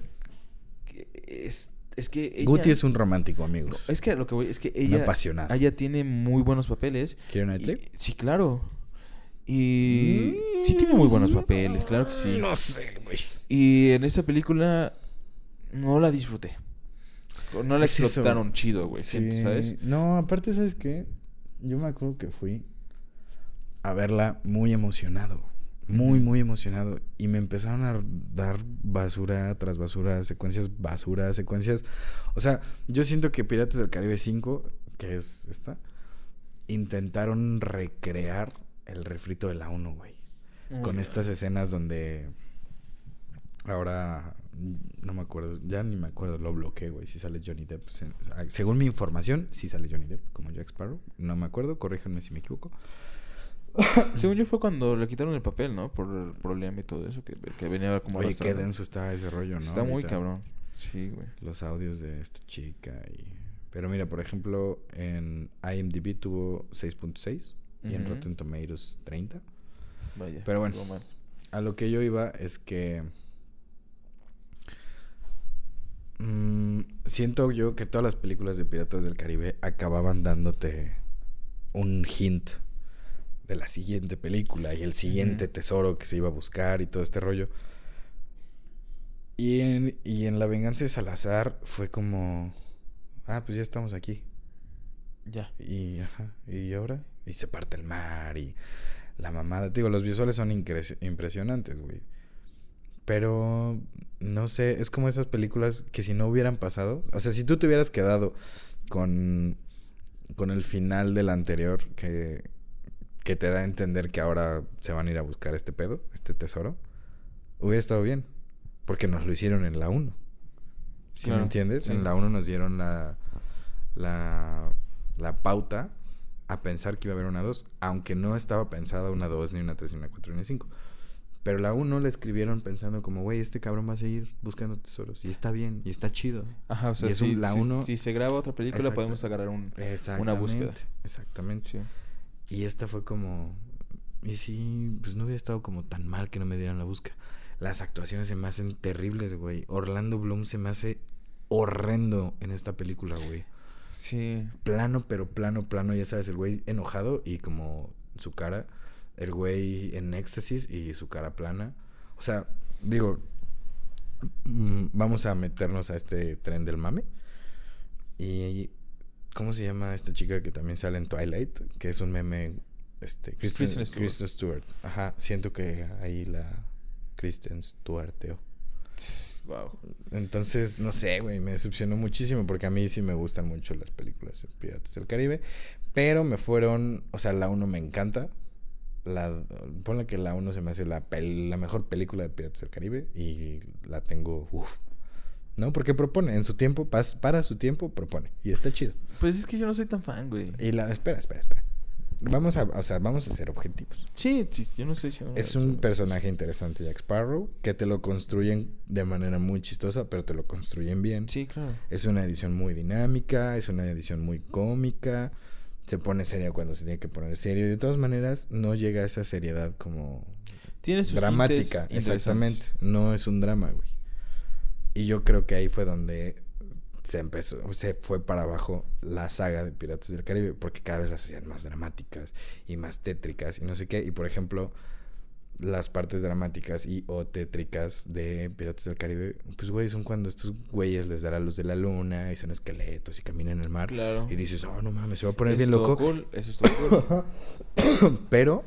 Es, es que. Ella, Guti es un romántico, No, amigos. es que a lo que voy, es que ella. Ella tiene muy buenos papeles. ¿Keira y- Knightley? sí, claro. Y. Sí, tiene muy buenos papeles, claro que sí. No sé, güey. Y en esa película. No la disfruté. No la Es eso. explotaron chido, güey. siento, Sí. ¿Sabes? No, aparte, ¿sabes qué? Yo me acuerdo que fui a verla muy emocionado. Muy, muy emocionado. Y me empezaron a dar basura tras basura, secuencias basura, secuencias. O sea, yo siento que Piratas del Caribe 5, que es esta, intentaron recrear el refrito de la 1, güey. Con estas escenas donde. Ahora. No me acuerdo. Ya ni me acuerdo. Lo bloqueé, güey. Si sale Johnny Depp. Se- Según mi información, sí sale Johnny Depp como Jack Sparrow. No me acuerdo. Corríjanme si me equivoco. Según yo fue cuando le quitaron el papel, ¿no? Por el problema y todo eso, que, que venía como Oye, qué denso está ese rollo, ¿no? Está muy Ahorita. cabrón. Sí, güey. Los audios de esta chica. Y... Pero mira, por ejemplo, en IMDb tuvo 6.6 y en Ujú. Rotten Tomatoes 30. Vaya. Pero bueno. mal. A lo que yo iba es que. mm, siento yo que todas las películas de Piratas del Caribe acababan dándote un hint de la siguiente película y el siguiente tesoro que se iba a buscar y todo este rollo. Y en, y en La Venganza de Salazar fue como. Ah, pues ya estamos aquí. Ya. Y, ajá, ¿y ahora? Y se parte el mar y la mamada. Digo, los visuales son impresionantes, güey. Pero, no sé, es como esas películas que si no hubieran pasado... O sea, si tú te hubieras quedado con, con el final del anterior que, que te da a entender que ahora se van a ir a buscar este pedo, este tesoro. hubiera estado bien. Porque nos lo hicieron en la 1. ¿Sí Claro, me entiendes? sí. En la 1 nos dieron la, la, la pauta a pensar que iba a haber una 2, aunque no estaba pensada una 2, ni una 3, ni una 4, ni una 5. Pero la 1 la escribieron pensando como, güey, este cabrón va a seguir buscando tesoros. Y está bien, y está chido. Ajá, o sea, si, un- la si- uno- si se graba otra película Exacto. podemos agarrar un... Exactamente. búsqueda. Exactamente. Sí. Y esta fue como. Y sí, pues no hubiera estado como tan mal que no me dieran la búsqueda. Las actuaciones se me hacen terribles, güey. Orlando Bloom se me hace horrendo en esta película, güey. Sí. Plano, pero plano, plano. Ya sabes, el güey enojado y como su cara. El güey en éxtasis y su cara plana. O sea, digo, mm, vamos a meternos a este tren del mame. Y ¿cómo se llama esta chica que también sale en Twilight? Que es un meme este Kristen, Kristen Stewart. Kristen Stewart. Ajá, siento que ahí la Kristen Stewarteo. Wow. Entonces, no sé, güey, me decepcionó muchísimo porque a mí sí me gustan mucho las películas de Piratas del Caribe, pero me fueron, o sea, la 1 me encanta. La ponle que la 1 se me hace la pel- la mejor película de Piratas del Caribe y la tengo uf. ¿No? Porque propone en su tiempo, para su tiempo propone y está chido. Pues es que yo no soy tan fan, güey. Y la espera, espera, espera. Vamos a, o sea, vamos a ser objetivos. Sí, sí, yo no soy... yo no Es un personaje interesante, Jack Sparrow, que te lo construyen de manera muy chistosa, pero te lo construyen bien. Sí, claro. Es una edición muy dinámica, es una edición muy cómica, se pone seria cuando se tiene que poner serio. De todas maneras, no llega a esa seriedad como Tiene sus dramática. Exactamente. No es un drama, güey. Y yo creo que ahí fue donde se empezó, se fue para abajo la saga de Piratas del Caribe, porque cada vez las hacían más dramáticas y más tétricas y no sé qué. Y por ejemplo, las partes dramáticas y o tétricas de Piratas del Caribe, pues güey, son cuando estos güeyes les da la luz de la luna y son esqueletos y caminan en el mar. Claro. Y dices, oh, no mames, se va a poner Eso bien loco. cool, Eso estuvo cool. Pero,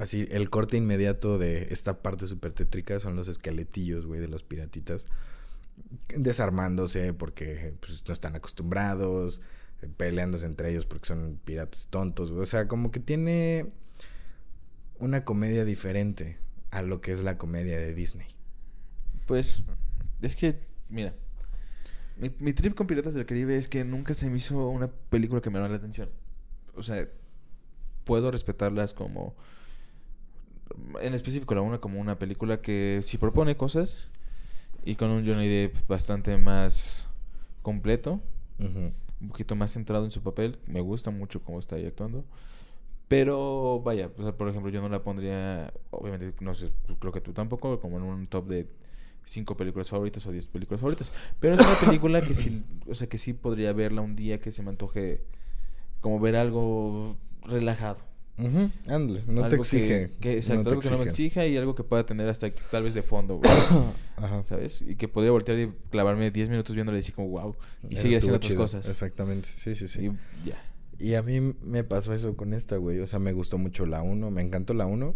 así, el corte inmediato de esta parte súper tétrica son los esqueletillos, güey, de los piratitas. Desarmándose porque pues, no están acostumbrados, eh, peleándose entre ellos porque son piratas tontos, güey. O sea, como que tiene una comedia diferente a lo que es la comedia de Disney. Pues, es que, mira, mi, trip con Piratas del Caribe es que nunca se me hizo una película que me llamara la atención. O sea, puedo respetarlas como, en específico la una como una película que sí propone cosas y con un Johnny Depp bastante más completo, un poquito más centrado en su papel. Me gusta mucho cómo está ahí actuando. Pero vaya, o sea, por ejemplo, yo no la pondría, obviamente, no sé, creo que tú tampoco, como en un top de cinco películas favoritas o 10 películas favoritas. Pero es una película que sí, o sea, que sí podría verla un día que se me antoje como ver algo relajado. Ándale, no te Algo exige. Que, exacto, no te algo que no me exige. exija y algo que pueda tener hasta tal vez de fondo, güey, Ajá. ¿sabes? Y que podría voltear y clavarme 10 minutos viéndole y decir como, wow, y seguir haciendo otras cosas. Exactamente, sí, sí, sí. Y. Y a mí me pasó eso con esta, güey. O sea, me gustó mucho la 1. Me encantó la 1.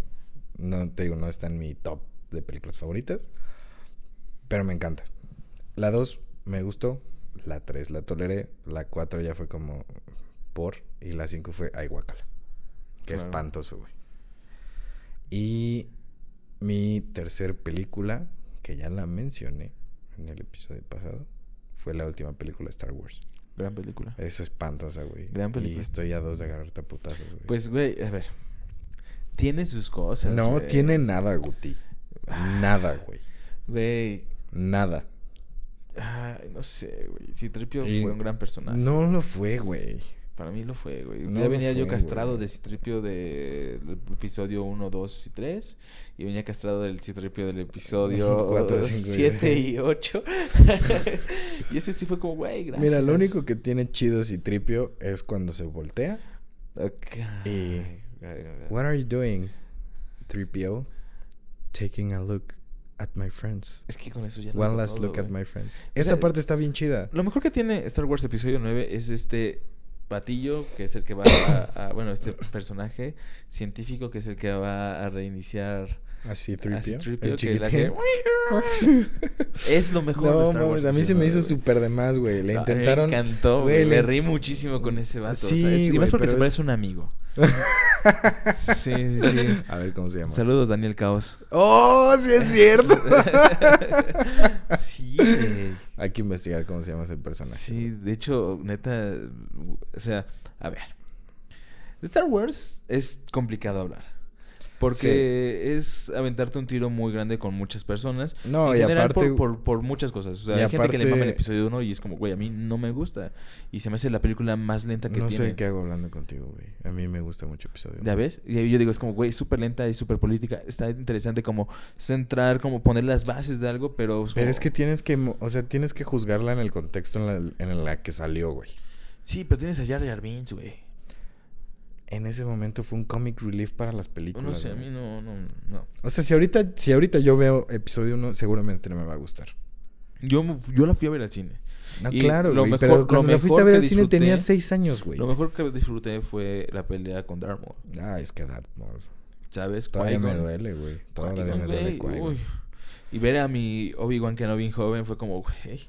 No te digo, no está en mi top de películas favoritas. Pero me encanta. La 2 me gustó. La 3 la toleré. La 4 ya fue como por. Y la 5 fue ay, guacala. Qué Claro. espantoso, güey. Y mi tercer película, que ya la mencioné en el episodio pasado, fue la última película de Star Wars. Gran película. Es espantosa, güey. Gran película. Y estoy a dos de agarrarte a putazos, güey. Pues, güey, a ver. Tiene sus cosas. no güey. tiene nada, Guti. Nada, güey. Güey. Nada. Ay, no sé, güey. Citripio Y fue un gran personaje. No lo fue, güey. Para mí lo fue, güey. No ya venía yo fue, castrado güey. de Citripio del episodio 1, 2 y 3. Y venía castrado del Citripio del episodio Cuatro, cinco y 7 seis. y 8. y ese sí fue como, güey, gracias. Mira, lo único que tiene chido Citripio es cuando se voltea. Ok. Y-. What are you doing, 3PO? Taking a look at my friends. Es que con eso ya One last todo, look at güey. my friends. Esa sea, parte está bien chida. Lo mejor que tiene Star Wars Episodio 9 es este patillo, que es el que va a, a- bueno, este personaje científico que es el que va a reiniciar Así, 3PO. Así, 3PO, el que la chiquitín. Es lo mejor de No Star Wars. mames, a mí se me hizo súper de más, güey. Le No, intentaron. Me encantó, güey, le- reí muchísimo con ese vato. Sí. Y güey, más porque se es- parece un amigo. sí, sí, sí. A ver cómo se llama. Saludos, Daniel Caos. ¡Oh, sí es cierto! sí, güey. Hay que investigar cómo se llama ese personaje. Sí, de hecho, neta, o sea, a ver. De Star Wars es complicado hablar. Porque es aventarte un tiro muy grande con muchas personas. No, en y general aparte- por, por, por muchas cosas. O sea, y hay gente que le mama el episodio 1 y es como, güey, a mí no me gusta. Y se me hace la película más lenta que No tiene. sé qué hago hablando contigo, güey. A mí me gusta mucho episodio. ¿Ya ves? Y yo digo, es como, güey, súper lenta y súper política. Está interesante como centrar, como poner las bases de algo, pero... Pero como- es que tienes que, o sea, tienes que juzgarla en el contexto en la, en la que salió, güey. Sí, pero tienes a Jar Jar Binks, güey. En ese momento fue un comic relief para las películas. No sé, a mí no, no, no. O sea, si ahorita, si ahorita yo veo episodio 1, seguramente no me va a gustar. Yo, yo la fui a ver al cine. No, Y claro, lo güey. mejor- pero lo cuando la fuiste a ver al cine tenías 6 años, güey. Lo mejor que disfruté fue la pelea con Darth Maul. Ah, es que Darth Maul. ¿Sabes? Todavía me duele, güey. Todavía me duele Qui-Gon. Y ver a mi Obi-Wan Kenobi joven fue como, güey.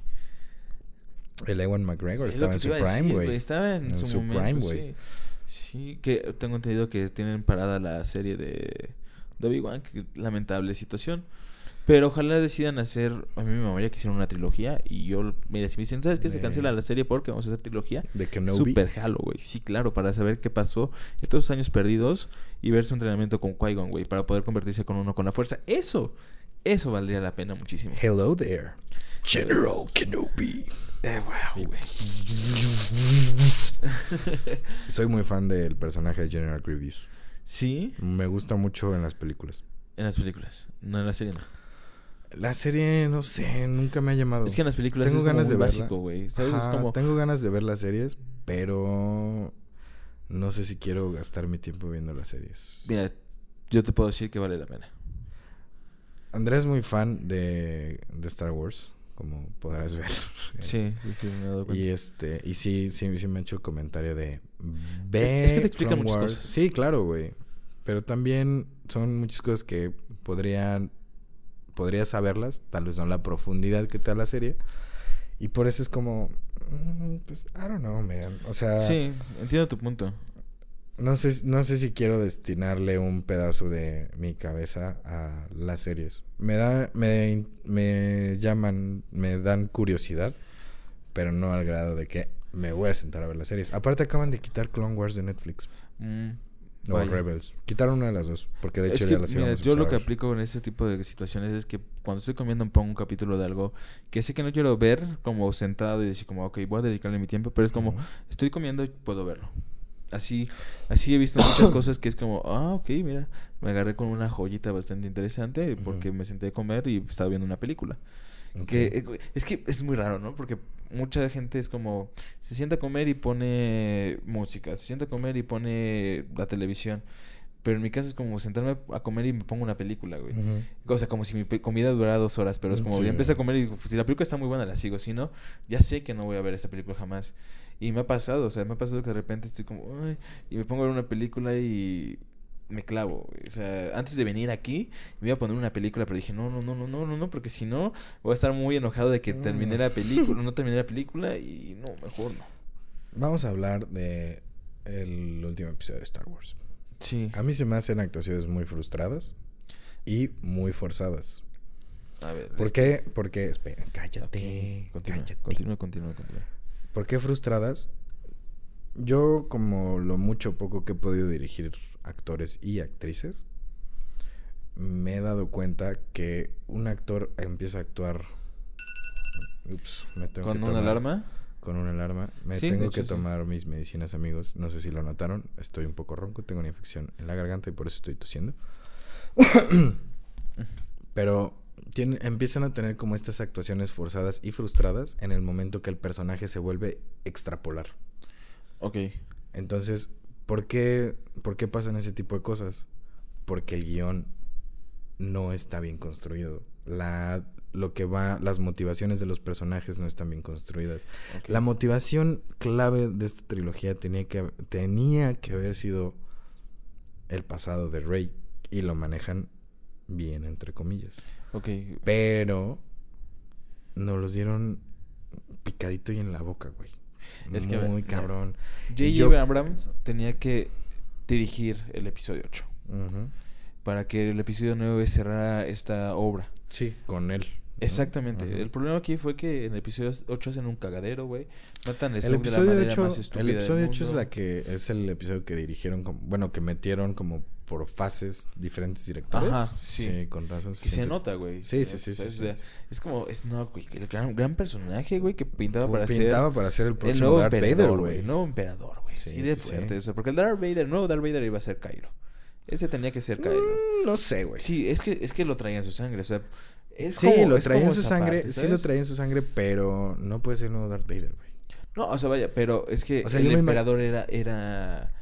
El Ewan McGregor es lo estaba en su prime, güey. Estaba en, En su, su momento, prime, güey. sí. Sí, que tengo entendido que tienen parada la serie de, de Obi-Wan. que Lamentable situación. Pero ojalá decidan hacer. A mí me mamaría que hicieran una trilogía. Y yo, mira, si me dicen, ¿sabes qué? Se cancela la serie porque vamos a hacer trilogía. De Kenobi. Super jalo, güey. Sí, claro, para saber qué pasó en todos esos años perdidos y ver su entrenamiento con Qui-Gon, güey, para poder convertirse con uno con la fuerza. Eso, eso valdría la pena muchísimo. Hello there. General Kenobi. Eh, wow, güey. Soy muy fan del personaje de General Grievous. Sí, Me gusta mucho en las películas. en las películas, no en la serie. no. La serie, no sé, nunca me ha llamado. Es que en las películas Tengo es como ganas muy de básico, güey. Tengo ganas de ver las series, pero no sé si quiero gastar mi tiempo viendo las series. Mira, yo te puedo decir que vale la pena. Andrés es muy fan de, de Star Wars, como podrás ver. Sí, sí, sí, me he dado cuenta. Y este, y sí, sí, sí me ha hecho comentario de ve Es que te explican Clone muchas Wars". cosas. Sí, claro, güey. Pero también son muchas cosas que podrían podrías saberlas, tal vez no la profundidad que te da la serie. Y por eso es como mm, pues I don't know, man. O sea, Sí, entiendo tu punto. No sé no sé si quiero destinarle un pedazo de mi cabeza a las series. Me da me me llaman, me dan curiosidad, pero no al grado de que me voy a sentar a ver las series. Aparte acaban de quitar Clone Wars de Netflix Mm, o vaya. Rebels. Quitaron una de las dos, porque de Es hecho que, ya las mira, yo lo que aplico en ese tipo de situaciones es que cuando estoy comiendo me pongo un capítulo de algo que sé que no quiero ver como sentado y decir como, ok, voy a dedicarle mi tiempo, pero es como, estoy comiendo y puedo verlo. Así, así he visto muchas cosas que es como, ah, ok, mira, me agarré con una joyita bastante interesante porque me senté a comer y estaba viendo una película. Que eh, es que es muy raro, ¿no? Porque mucha gente es como se sienta a comer y pone música, se sienta a comer y pone la televisión. Pero en mi caso es como sentarme a comer y me pongo una película, güey. O sea, como si mi comida durara dos horas, pero es como Sí. ya empecé a comer y digo, si la película está muy buena la sigo, si no, ya sé que no voy a ver esa película jamás. Y me ha pasado, o sea, me ha pasado que de repente estoy como, "Ay", y me pongo a ver una película y me clavo. O sea, antes de venir aquí, me iba a poner una película, pero dije, no, no, no, no, no, no, no, porque si no, voy a estar muy enojado de que terminé Mm. la película, no terminé la película y no, mejor no. Vamos a hablar de el último episodio de Star Wars. Sí. A mí se me hacen actuaciones muy frustradas y muy forzadas. A ver. ¿Por qué? Porque, espera, cállate, Continúa, cállate. continúa, continúa, continúa. ¿Por qué frustradas? Yo, como lo mucho poco que he podido dirigir actores y actrices, me he dado cuenta que un actor empieza a actuar. Ups, me tengo ¿Con que una tomar- alarma? Con una alarma. Me Sí, tengo hecho, que sí. tomar mis medicinas, amigos. No sé si lo notaron. Estoy un poco ronco. Tengo una infección en la garganta y por eso estoy tosiendo. Pero tienen- empiezan a tener como estas actuaciones forzadas y frustradas en el momento que el personaje se vuelve extrapolar. Ok. Entonces, ¿por qué, ¿por qué pasan ese tipo de cosas? Porque el guion no está bien construido. La, lo que va, las motivaciones de los personajes no están bien construidas. La motivación clave de esta trilogía tenía que, tenía que haber sido el pasado de Rey y lo manejan bien, entre comillas. Ok. Pero nos los dieron picadito y en la boca, güey. Es que, Muy cabrón. J.J. Abrams tenía que dirigir el episodio 8 Ujú. para que el episodio 9 cerrara esta obra. Sí, con él. Exactamente. El problema aquí fue que en el episodio 8 hacen un cagadero, güey. Matan El Snoke de la episodio manera 8, más estúpida el del episodio 8 es la que es el episodio que dirigieron como, bueno, que metieron como por fases diferentes directores. Ajá, sí. con razón. Que se nota, güey. Sí, sí, sí, sí, sí. Es como Snoke, güey. El gran, gran personaje, güey, que pintaba para pintaba ser para ser el nuevo Darth Vader, güey. El nuevo emperador, güey. Sí, Sí, de sí, sí. fuerte. O sea, porque el Darth Vader, el nuevo Darth Vader iba a ser Kylo. Ese tenía que ser Kylo. Mm, no sé, güey. Sí, es que, es que lo traía en su sangre. O sea, es Sí, como- lo traía en su sangre, parte, sí lo traía en su sangre, pero no puede ser el nuevo Darth Vader, güey. No, o sea, vaya, pero es que O sea, el me emperador era, era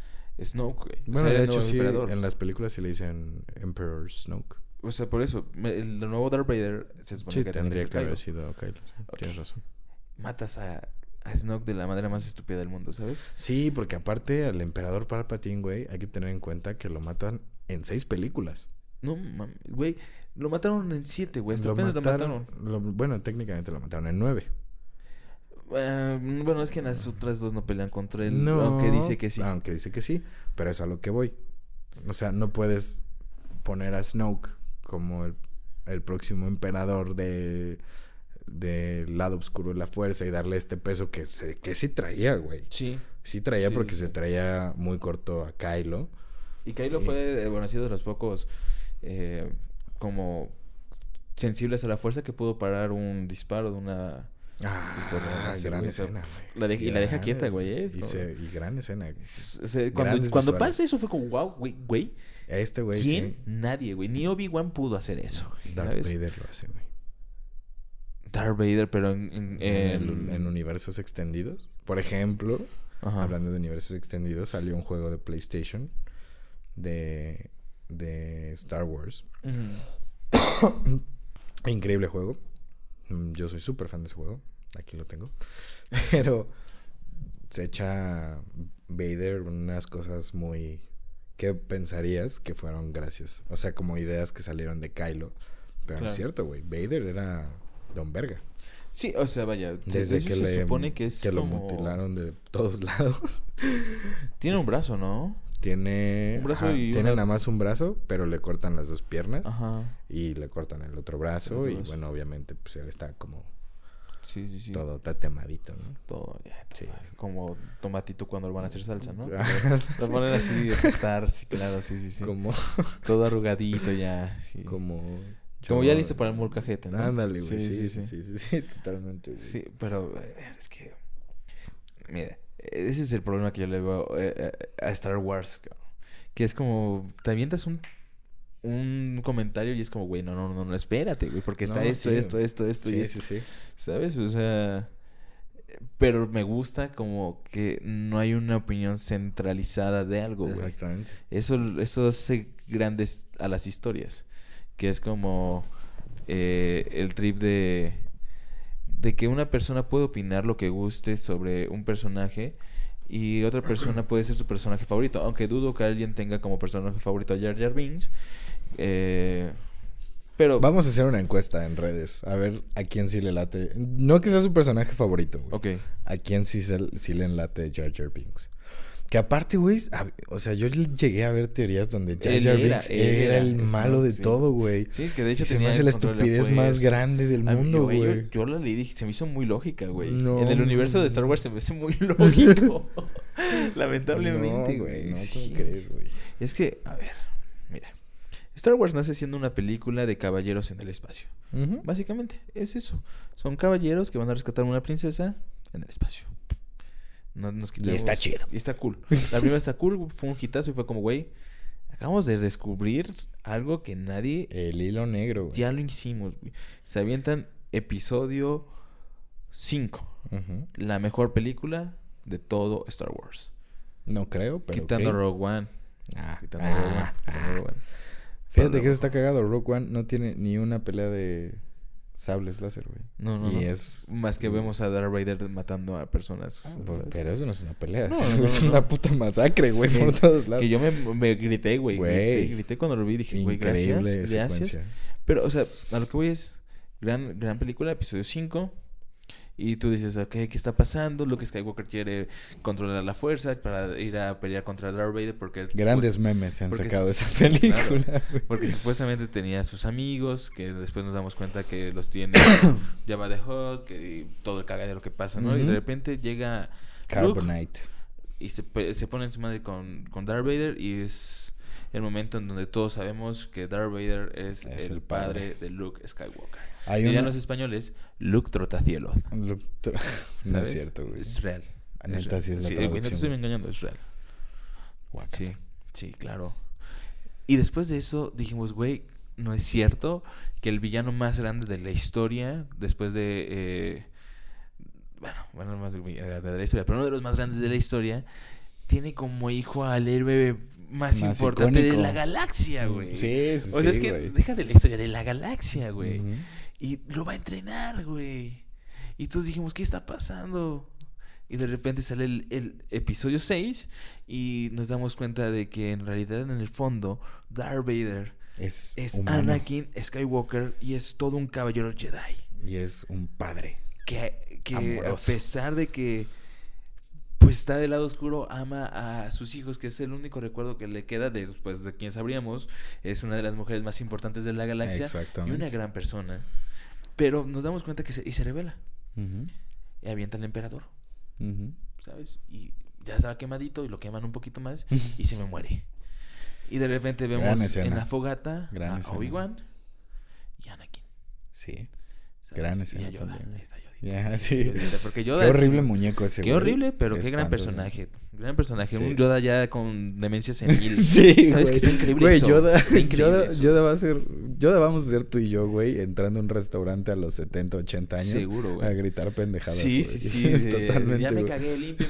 Snoke. O Bueno, sea, de hecho sí, emperador. en las películas sí le dicen Emperor Snoke. O sea, por eso, el nuevo Darth Vader se supone Sí, que tendría que haber sido Kylo. Tienes razón. Matas a, a Snoke de la manera más estúpida del mundo, ¿sabes? Sí, porque aparte al emperador Palpatine, güey, hay que tener en cuenta que lo matan en seis películas. No, mames, güey. Lo mataron en siete, güey. Hasta Lo apenas mataron, lo mataron. lo- bueno, técnicamente lo mataron en nueve. Eh, bueno, es que en las otras dos no pelean contra él. No, Aunque dice que sí. Aunque dice que sí, pero es a lo que voy. O sea, no puedes poner a Snoke como el, el próximo emperador de del lado oscuro de la fuerza y darle este peso que, se, que sí traía, güey. Sí. Sí traía Sí, porque sí. se traía muy corto a Kylo. Y Kylo fue, eh, bueno, ha sido de los pocos eh, como sensibles a la fuerza que pudo parar un disparo de una Ah, pistola. así, gran güey, escena, pf, güey. la de- y la deja quieta, güey. Es Y, como- se- y gran escena. Cuando cuando pasa eso fue como, wow, güey, güey. A este güey ¿Quién? sí. Nadie, güey. Ni Obi-Wan pudo hacer eso. güey, Darth ¿sabes? Vader lo hace, güey. Darth Vader, pero en... en, En, en- en universos extendidos. Por ejemplo, Ajá. hablando de universos extendidos, salió un juego de PlayStation de, de Star Wars. Increíble juego. Mm, Yo soy súper fan de ese juego. Aquí lo tengo. Pero se echa Vader unas cosas muy... ¿Qué pensarías que fueron gracias? O sea, como ideas que salieron de Kylo. Pero no es cierto, güey. Vader era Don Verga. Sí, o sea, vaya. Desde que, se le, supone que es que lo mutilaron de todos lados. Tiene un brazo, ¿no? Tiene, Un brazo ajá, y tiene una- nada más un brazo, pero le cortan las dos piernas Ajá. y le cortan el otro brazo. El otro y brazo. bueno, obviamente, pues él está como Sí, sí, sí. todo tatemadito, ¿no? Todo, ya, Sí. Como tomatito cuando lo van a hacer salsa, ¿no? Lo ponen así de tostar, sí, claro, sí, sí, sí. Como, Todo arrugadito ya, sí. como. Como yo- ya listo para el molcajete, ¿no? Ándale, güey. Sí, Sí sí, sí sí. sí, sí, sí, totalmente. güey. Sí, pero eh, es que. Mira, ese es el problema que yo le veo eh, eh, a Star Wars. Que es como. Te avientas un, un comentario y es como, güey, no, no, no, no, espérate, güey, porque está No, esto, sí, esto, esto, esto y Sí, esto. sí, sí. ¿Sabes? O sea. Pero me gusta como que no hay una opinión centralizada de algo, güey. Exactamente. Eso, eso hace grandes a las historias. Que es como eh, el trip de, de que una persona puede opinar lo que guste sobre un personaje y otra persona puede ser su personaje favorito. Aunque dudo que alguien tenga como personaje favorito a Jar Jar Binks. Eh, pero... Vamos a hacer una encuesta en redes. A ver a quién sí le late. No que sea su personaje favorito, güey. Ok. a quién sí, se- sí le enlate Jar Jar Binks. Que aparte, güey, o sea, yo llegué a ver teorías donde Jar Jar era- Binks era, era, el malo de sí, todo, güey. Sí, que de hecho se me hace la estupidez más grande del A mundo, güey, yo-. Yo, la leí dije, se me hizo muy lógica, güey. No, en el universo de Star no. Wars se me hace muy lógico. Lamentablemente, No, güey. No, ¿cómo Sí. crees, güey? Es que, a ver, mira. Star Wars nace siendo una película de caballeros en el espacio. Ujú. Básicamente, es eso. Son caballeros que van a rescatar a una princesa en el espacio. No nos quitamos- está chido. Y está cool. La primera está cool, fue un hitazo y fue como, güey, acabamos de descubrir algo que nadie El hilo negro, güey. ya lo hicimos, güey. Se avientan episodio 5. Ujú. La mejor película de todo Star Wars. No creo, pero. quitando. Rogue One. Ah, Quitando ah, Rogue One. ah. Rogue One. Fíjate que eso está cagado. Rogue One no tiene ni una pelea de. Sables láser, güey. No, no, Y no. es- Más que vemos a Darth Vader matando a personas. Ah, por- ¿sabes? pero eso no es una pelea. No, es no, es no, una puta masacre, güey, Sí. por todos lados. Que yo me, me grité, güey. Grité, Güey. grité cuando lo vi. Dije, güey, gracias. Gracias. secuencia. Pero, o sea, a lo que voy es. Gran, gran película, episodio 5. Y tú dices, ok, ¿qué está pasando? Luke Skywalker quiere controlar la fuerza para ir a pelear contra Darth Vader porque... Grandes memes se han sacado de es- esa película. Porque supuestamente tenía a sus amigos, que después nos damos cuenta que los tiene Jabba the Hutt, que todo el cagadero que pasa, ¿no? Y de repente llega Luke Carbonite. y se, se pone en su madre con, con Darth Vader y es el momento en donde todos sabemos que Darth Vader es, Es el, el padre. padre. de Luke Skywalker. Hay Dirían una- los españoles, Luke Trotacielos. Lo- No es cierto, güey. Es real. Sí es la güey, no te estoy engañando, es real. Guácala. Sí, sí, claro. Y después de eso dijimos, güey, no es cierto que el villano más grande de la historia, después de... eh, bueno, bueno, no más grande de la historia, pero uno de los más grandes de la historia, tiene como hijo al héroe más, Más importante de la galaxia, güey. Sí, sí, O sea, es sí, que güey. deja de la historia, de la galaxia, güey. Ujú. Y lo va a entrenar, güey. Y todos dijimos, ¿qué está pasando? Y de repente sale el, el episodio 6 y nos damos cuenta de que en realidad en el fondo Darth Vader Es, Anakin Skywalker y es todo un caballero Jedi. y es un padre. Que, que a pesar de que pues está del lado oscuro, ama a sus hijos, que es el único recuerdo que le queda de, pues, de quien sabríamos. Es una de las mujeres más importantes de la galaxia y una gran persona. Pero nos damos cuenta que se, y se revela. Y avienta al emperador. ¿sabes? Y ya estaba quemadito y lo queman un poquito más y se me muere. Y de repente vemos en la fogata Gran a. Obi-Wan y Anakin. Sí. ¿sabes? Gran Y Yoda. Ahí está Ahí sí. Porque Yoda Qué horrible muñeco ese, Qué güey. horrible, pero qué gran personaje. Gran personaje. Sí. Un Yoda ya con demencia senil. Sí, ¿Sabes que está increíble Güey, eso? Yoda, Está increíble Yoda, eso. Yoda va a ser... Yoda vamos a ser tú y yo, güey, entrando a un restaurante a los 70, 80 años. Seguro, güey. A gritar pendejadas, Sí, güey. sí, sí. Totalmente, Ya me cagué, limpio.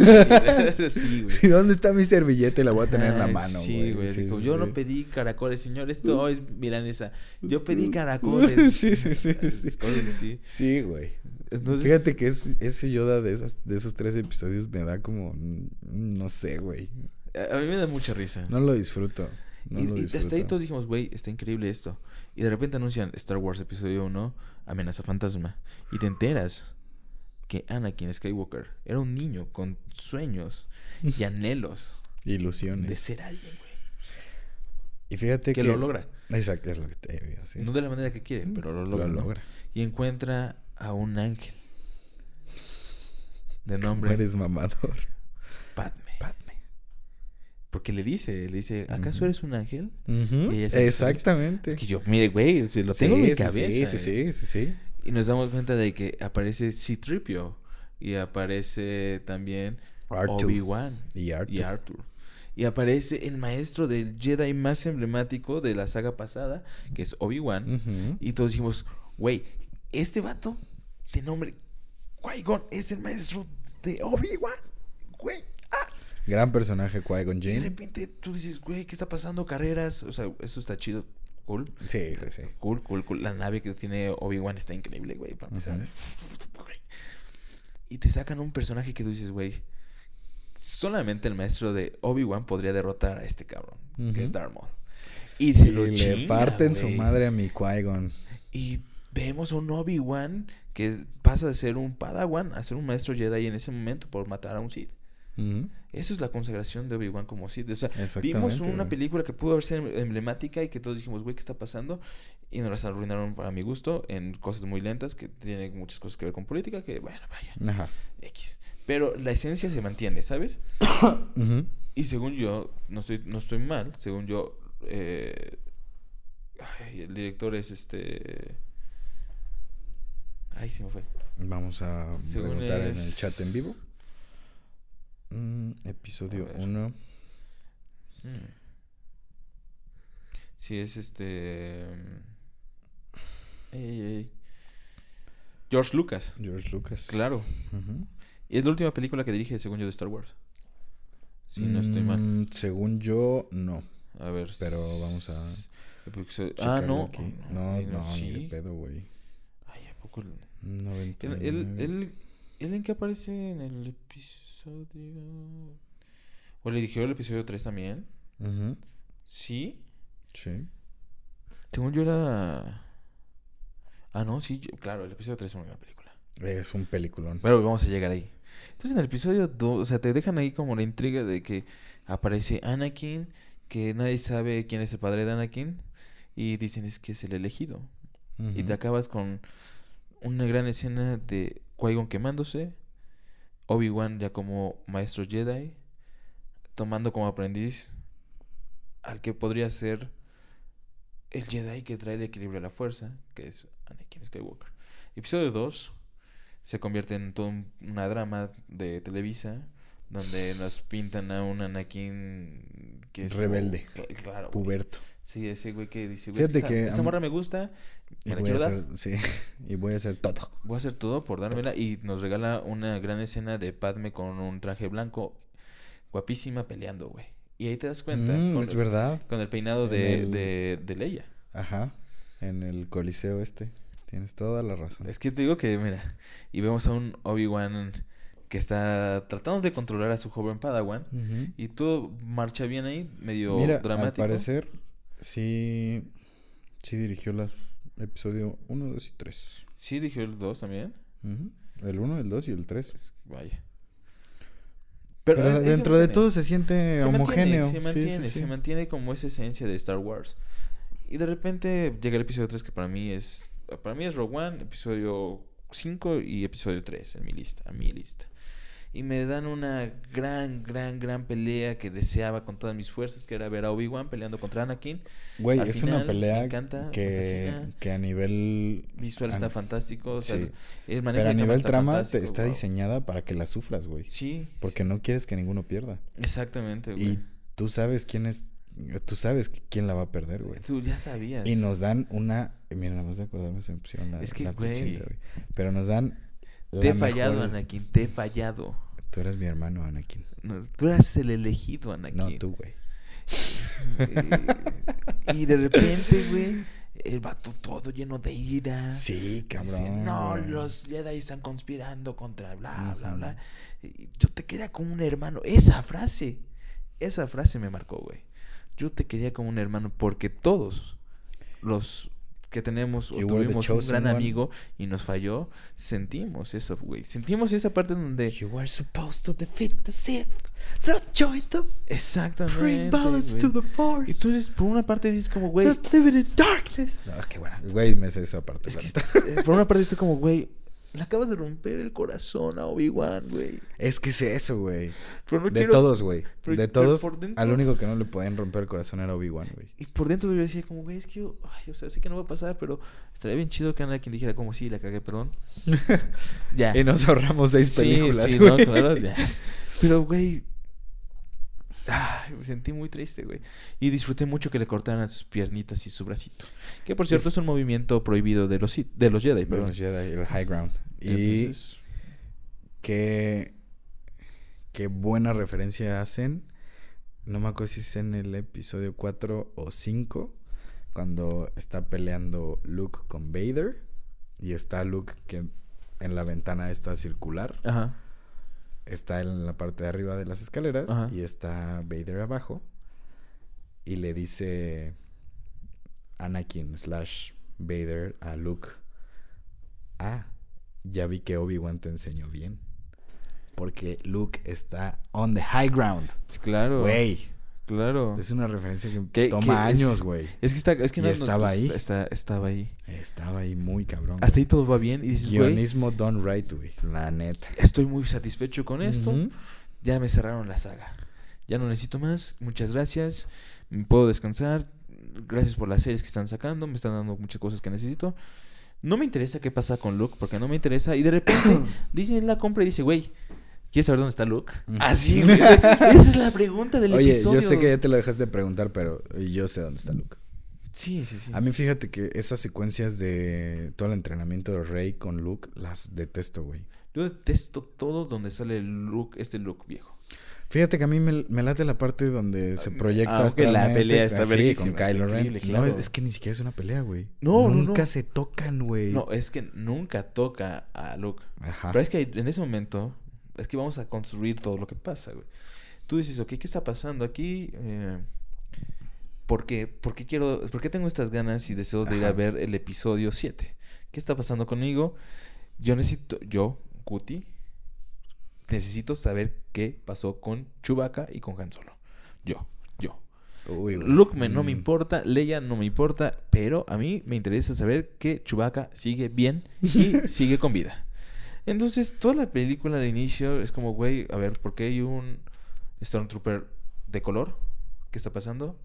sí, güey. ¿Dónde está mi servilleta? Y la voy a tener en la mano, Sí, güey. Sí, sí, yo no pedí caracoles, señor. Esto es milanesa. Yo pedí caracoles. Sí, sí, sí. Sí, güey. Entonces, Fíjate que es- ese Yoda de, esas, de esos tres episodios me da como... mm, No sé, güey. a mí me da mucha risa. No lo disfruto. No y, lo y disfruto. hasta ahí todos dijimos, güey, está increíble esto. Y de repente anuncian Star Wars Episodio 1, Amenaza Fantasma. Y te enteras que Anakin Skywalker era un niño con sueños y anhelos Ilusiones. de ser alguien, güey. Y fíjate que... Que lo logra. Exacto, es lo que te decir. No de la manera que quiere, pero lo logra. Lo ¿no? logra. Y encuentra a un ángel. De ¿Cómo nombre eres mamador? Padme. Padme. Porque le dice, le dice, ¿acaso eres un ángel? Y ella se. Exactamente. Es que yo, mire, güey, se lo Sí, tengo en mi cabeza. Sí, sí, eh. sí, sí, sí. Y nos damos cuenta de que aparece C-Tripio. Y aparece también R2. Obi-Wan Y Arthur. y Arthur. Y aparece el maestro del Jedi más emblemático de la saga pasada, que es Obi-Wan. Y todos dijimos, güey, este vato de nombre Qui-Gon es el maestro de Obi-Wan. Güey, ah. Gran personaje Qui-Gon Y de Jinn. repente tú dices, güey, ¿qué está pasando? Carreras. O sea, eso está chido. Cool. Sí, sí, sí. Cool, cool, cool. La nave que tiene Obi-Wan está increíble, güey. Para empezar. Y te sacan un personaje que tú dices, güey. Solamente el maestro de Obi-Wan podría derrotar a este cabrón, que es Darth Maul. Y se Y lo le chinga, parten su madre a mi Qui-Gon. Y vemos a un Obi-Wan que pasa de ser un Padawan a ser un maestro Jedi en ese momento por matar a un Sith. Eso es la consagración de Obi-Wan como Sith. O sea, vimos una película que pudo haber sido emblemática y que todos dijimos, güey, ¿qué está pasando? Y nos las arruinaron para mi gusto en cosas muy lentas que tienen muchas cosas que ver con política, que bueno, vaya, Ajá. X. Pero la esencia se mantiene, ¿sabes? Y según yo, no estoy, no estoy mal, según yo, eh, ay, el director es este... Ay, se me fue. Vamos a Según preguntar en el chat en vivo. Mm, episodio A ver. 1. Mm. Sí, es este... mm, ey, ey, ey. George Lucas. George Lucas. Claro. Y es la última película que dirige, según yo, de Star Wars. Si no estoy mal. Mm, Según yo, no. A ver. pero vamos a Ah, no. aquí. No, ay, no, ni de pedo, güey. Cuál. 99. ¿Él, él, él, él en qué aparece en el episodio? ¿O le dirigió el episodio 3 también? Sí. Sí. Según yo era... Ah, no, sí, yo- claro, el episodio 3 es una gran película. Es un peliculón. Pero vamos a llegar ahí. Entonces en el episodio 2, o sea, te dejan ahí como la intriga de que aparece Anakin, que nadie sabe quién es el padre de Anakin, y dicen es que es el elegido. Y te acabas con una gran escena de Qui-Gon quemándose, Obi-Wan ya como maestro Jedi, tomando como aprendiz al que podría ser el Jedi que trae el equilibrio a la fuerza, que es Anakin Skywalker. Episodio 2 se convierte en todo un- una drama de Televisa, donde nos pintan a un Anakin que es Rebelde. Cl- claro, güey. Puberto. Sí, ese güey que dice, güey, Fíjate esta, que esta morra me gusta, Y me la voy a dar. hacer, sí, y voy a hacer todo. Voy a hacer todo por dármela y nos regala una gran escena de Padme con un traje blanco, guapísima, peleando, güey. Y ahí te das cuenta Mm, con, es verdad. con el peinado de, el- de, de Leia. Ajá. En el coliseo este. Tienes toda la razón. Es que te digo que, mira, y vemos a un Obi-Wan que está tratando de controlar a su joven Padawan Ujú. y todo marcha bien ahí, medio Mira, dramático. al parecer, sí, sí dirigió los episodio 1, 2 y 3. Sí, dijo el 2 también. El 1, el 2 y el 3. Es- vaya. Pero, se dentro de todo se siente se homogéneo. Mantiene, se Sí, mantiene, sí, sí. se mantiene como esa esencia de Star Wars. Y de repente llega el episodio 3 que para mí es para mí es Rogue One, episodio 5 y episodio 3 en mi lista, a mi lista. Y me dan una gran, gran, gran pelea que deseaba con todas mis fuerzas, que era ver a Obi-Wan peleando contra Anakin. Güey, Al es final, una me pelea encanta, que, que a nivel... Visual está fantástico. o sea, sí. el Pero a nivel está trama te- está wow. diseñada para que la sufras, güey. Sí, Porque no quieres que ninguno pierda. exactamente, güey. Y tú sabes quién es... Tú sabes quién la va a perder, güey. Tú ya sabías. Y nos dan una... Mira, nada más de acordarme se me pusieron la, Es que, la güey. Pero nos dan... Te he la fallado, Anakin, te he fallado. Tú eres mi hermano, Anakin. No, tú eras el elegido, Anakin. No, tú, güey. Eh, y de repente, güey, el vato todo lleno de ira. Sí, Dice, cabrón. no, güey. los Jedi están conspirando contra bla, bla, bla. Yo te quería como un hermano. Esa frase, esa frase me marcó, güey. Yo te quería como un hermano porque todos los que tenemos o You tuvimos un gran one. amigo y nos falló, sentimos eso, güey. Sentimos esa parte donde... You were supposed to defeat the Sith, not join them. Exactamente. Bring balance to the Force. Y tú dices, por una parte dices como, güey, Not living in darkness. No, qué buena. Güey, me sé esa parte. Es que eh, por una parte dices como, güey, le acabas de romper el corazón a Obi-Wan, güey. Es que es eso, güey. Pero no De quiero- todos, güey. De todos, dentro- al único que no le podían romper el corazón era Obi-Wan, güey. Y por dentro yo decía como, güey, es que yo, ay, o sea, sé que no va a pasar, pero estaría bien chido que Anakin dijera como, sí, la cagué, perdón. ya. Y nos ahorramos seis Sí, películas, sí, güey. no, claro, ya. Pero, güey, ay, me sentí muy triste, güey. Y disfruté mucho que le cortaran sus piernitas y su bracito. Que, por cierto, es un movimiento prohibido de los, de los Jedi, De perdón. los Jedi, el High Ground. Y Entonces, qué, qué buena referencia hacen. No me acuerdo si es en el episodio 4 o 5. Cuando está peleando Luke con Vader. Y está Luke que en la ventana está circular. ajá. Está en la parte de arriba de las escaleras. Ajá. Y está Vader abajo. Y le dice Anakin slash Vader a Luke. Ah, ya vi que Obi-Wan te enseñó bien. Porque Luke está on the high ground. Claro. Güey. Claro. Es una referencia que ¿Qué- toma qué es? años, güey. Es que está, es que no, no, estaba pues, ahí. está- estaba ahí. Estaba ahí muy cabrón. Hasta ahí todo va bien y dices, Guionismo done right, güey. La neta. estoy muy satisfecho con esto. Ujú. Ya me cerraron la saga. Ya no necesito más. Muchas gracias. Puedo descansar. Gracias por las series que están sacando. Me están dando muchas cosas que necesito. No me interesa qué pasa con Luke, porque no me interesa. Y de repente Disney la compra y dice, güey, ¿quieres saber dónde está Luke? Así, güey. Esa es la pregunta del Oye, episodio. yo sé que ya te lo dejaste de preguntar, pero yo sé dónde está Luke. Sí, sí, sí. A mí fíjate que esas secuencias de todo el entrenamiento de Rey con Luke las detesto, güey. Yo detesto todo donde sale look, este look viejo. Fíjate que a mí me, me late la parte donde se proyecta Ah, aunque la astralmente, pelea está así, verguísima, con Kylo Ren. No, es que ni siquiera es una pelea, güey. No, no, Nunca no. se tocan, güey. No, es que nunca toca a Luke. Ajá. Pero es que en ese momento, es que vamos a construir todo lo que pasa, güey. Tú dices, ok, ¿qué está pasando aquí? Eh, ¿por, qué, por, qué quiero, ¿Por qué tengo estas ganas y deseos de ir a ver el episodio 7? ¿Qué está pasando conmigo? Yo necesito, yo, Cuti, necesito saber qué pasó con Chewbacca y con Han Solo. Yo, yo. Uy. Luke me- no me Mm. importa, Leia no me importa, pero a mí me interesa saber que Chewbacca sigue bien y sigue con vida. Entonces, toda la película al inicio es como, güey, a ver, ¿por qué hay un Stormtrooper de color? ¿Qué está pasando?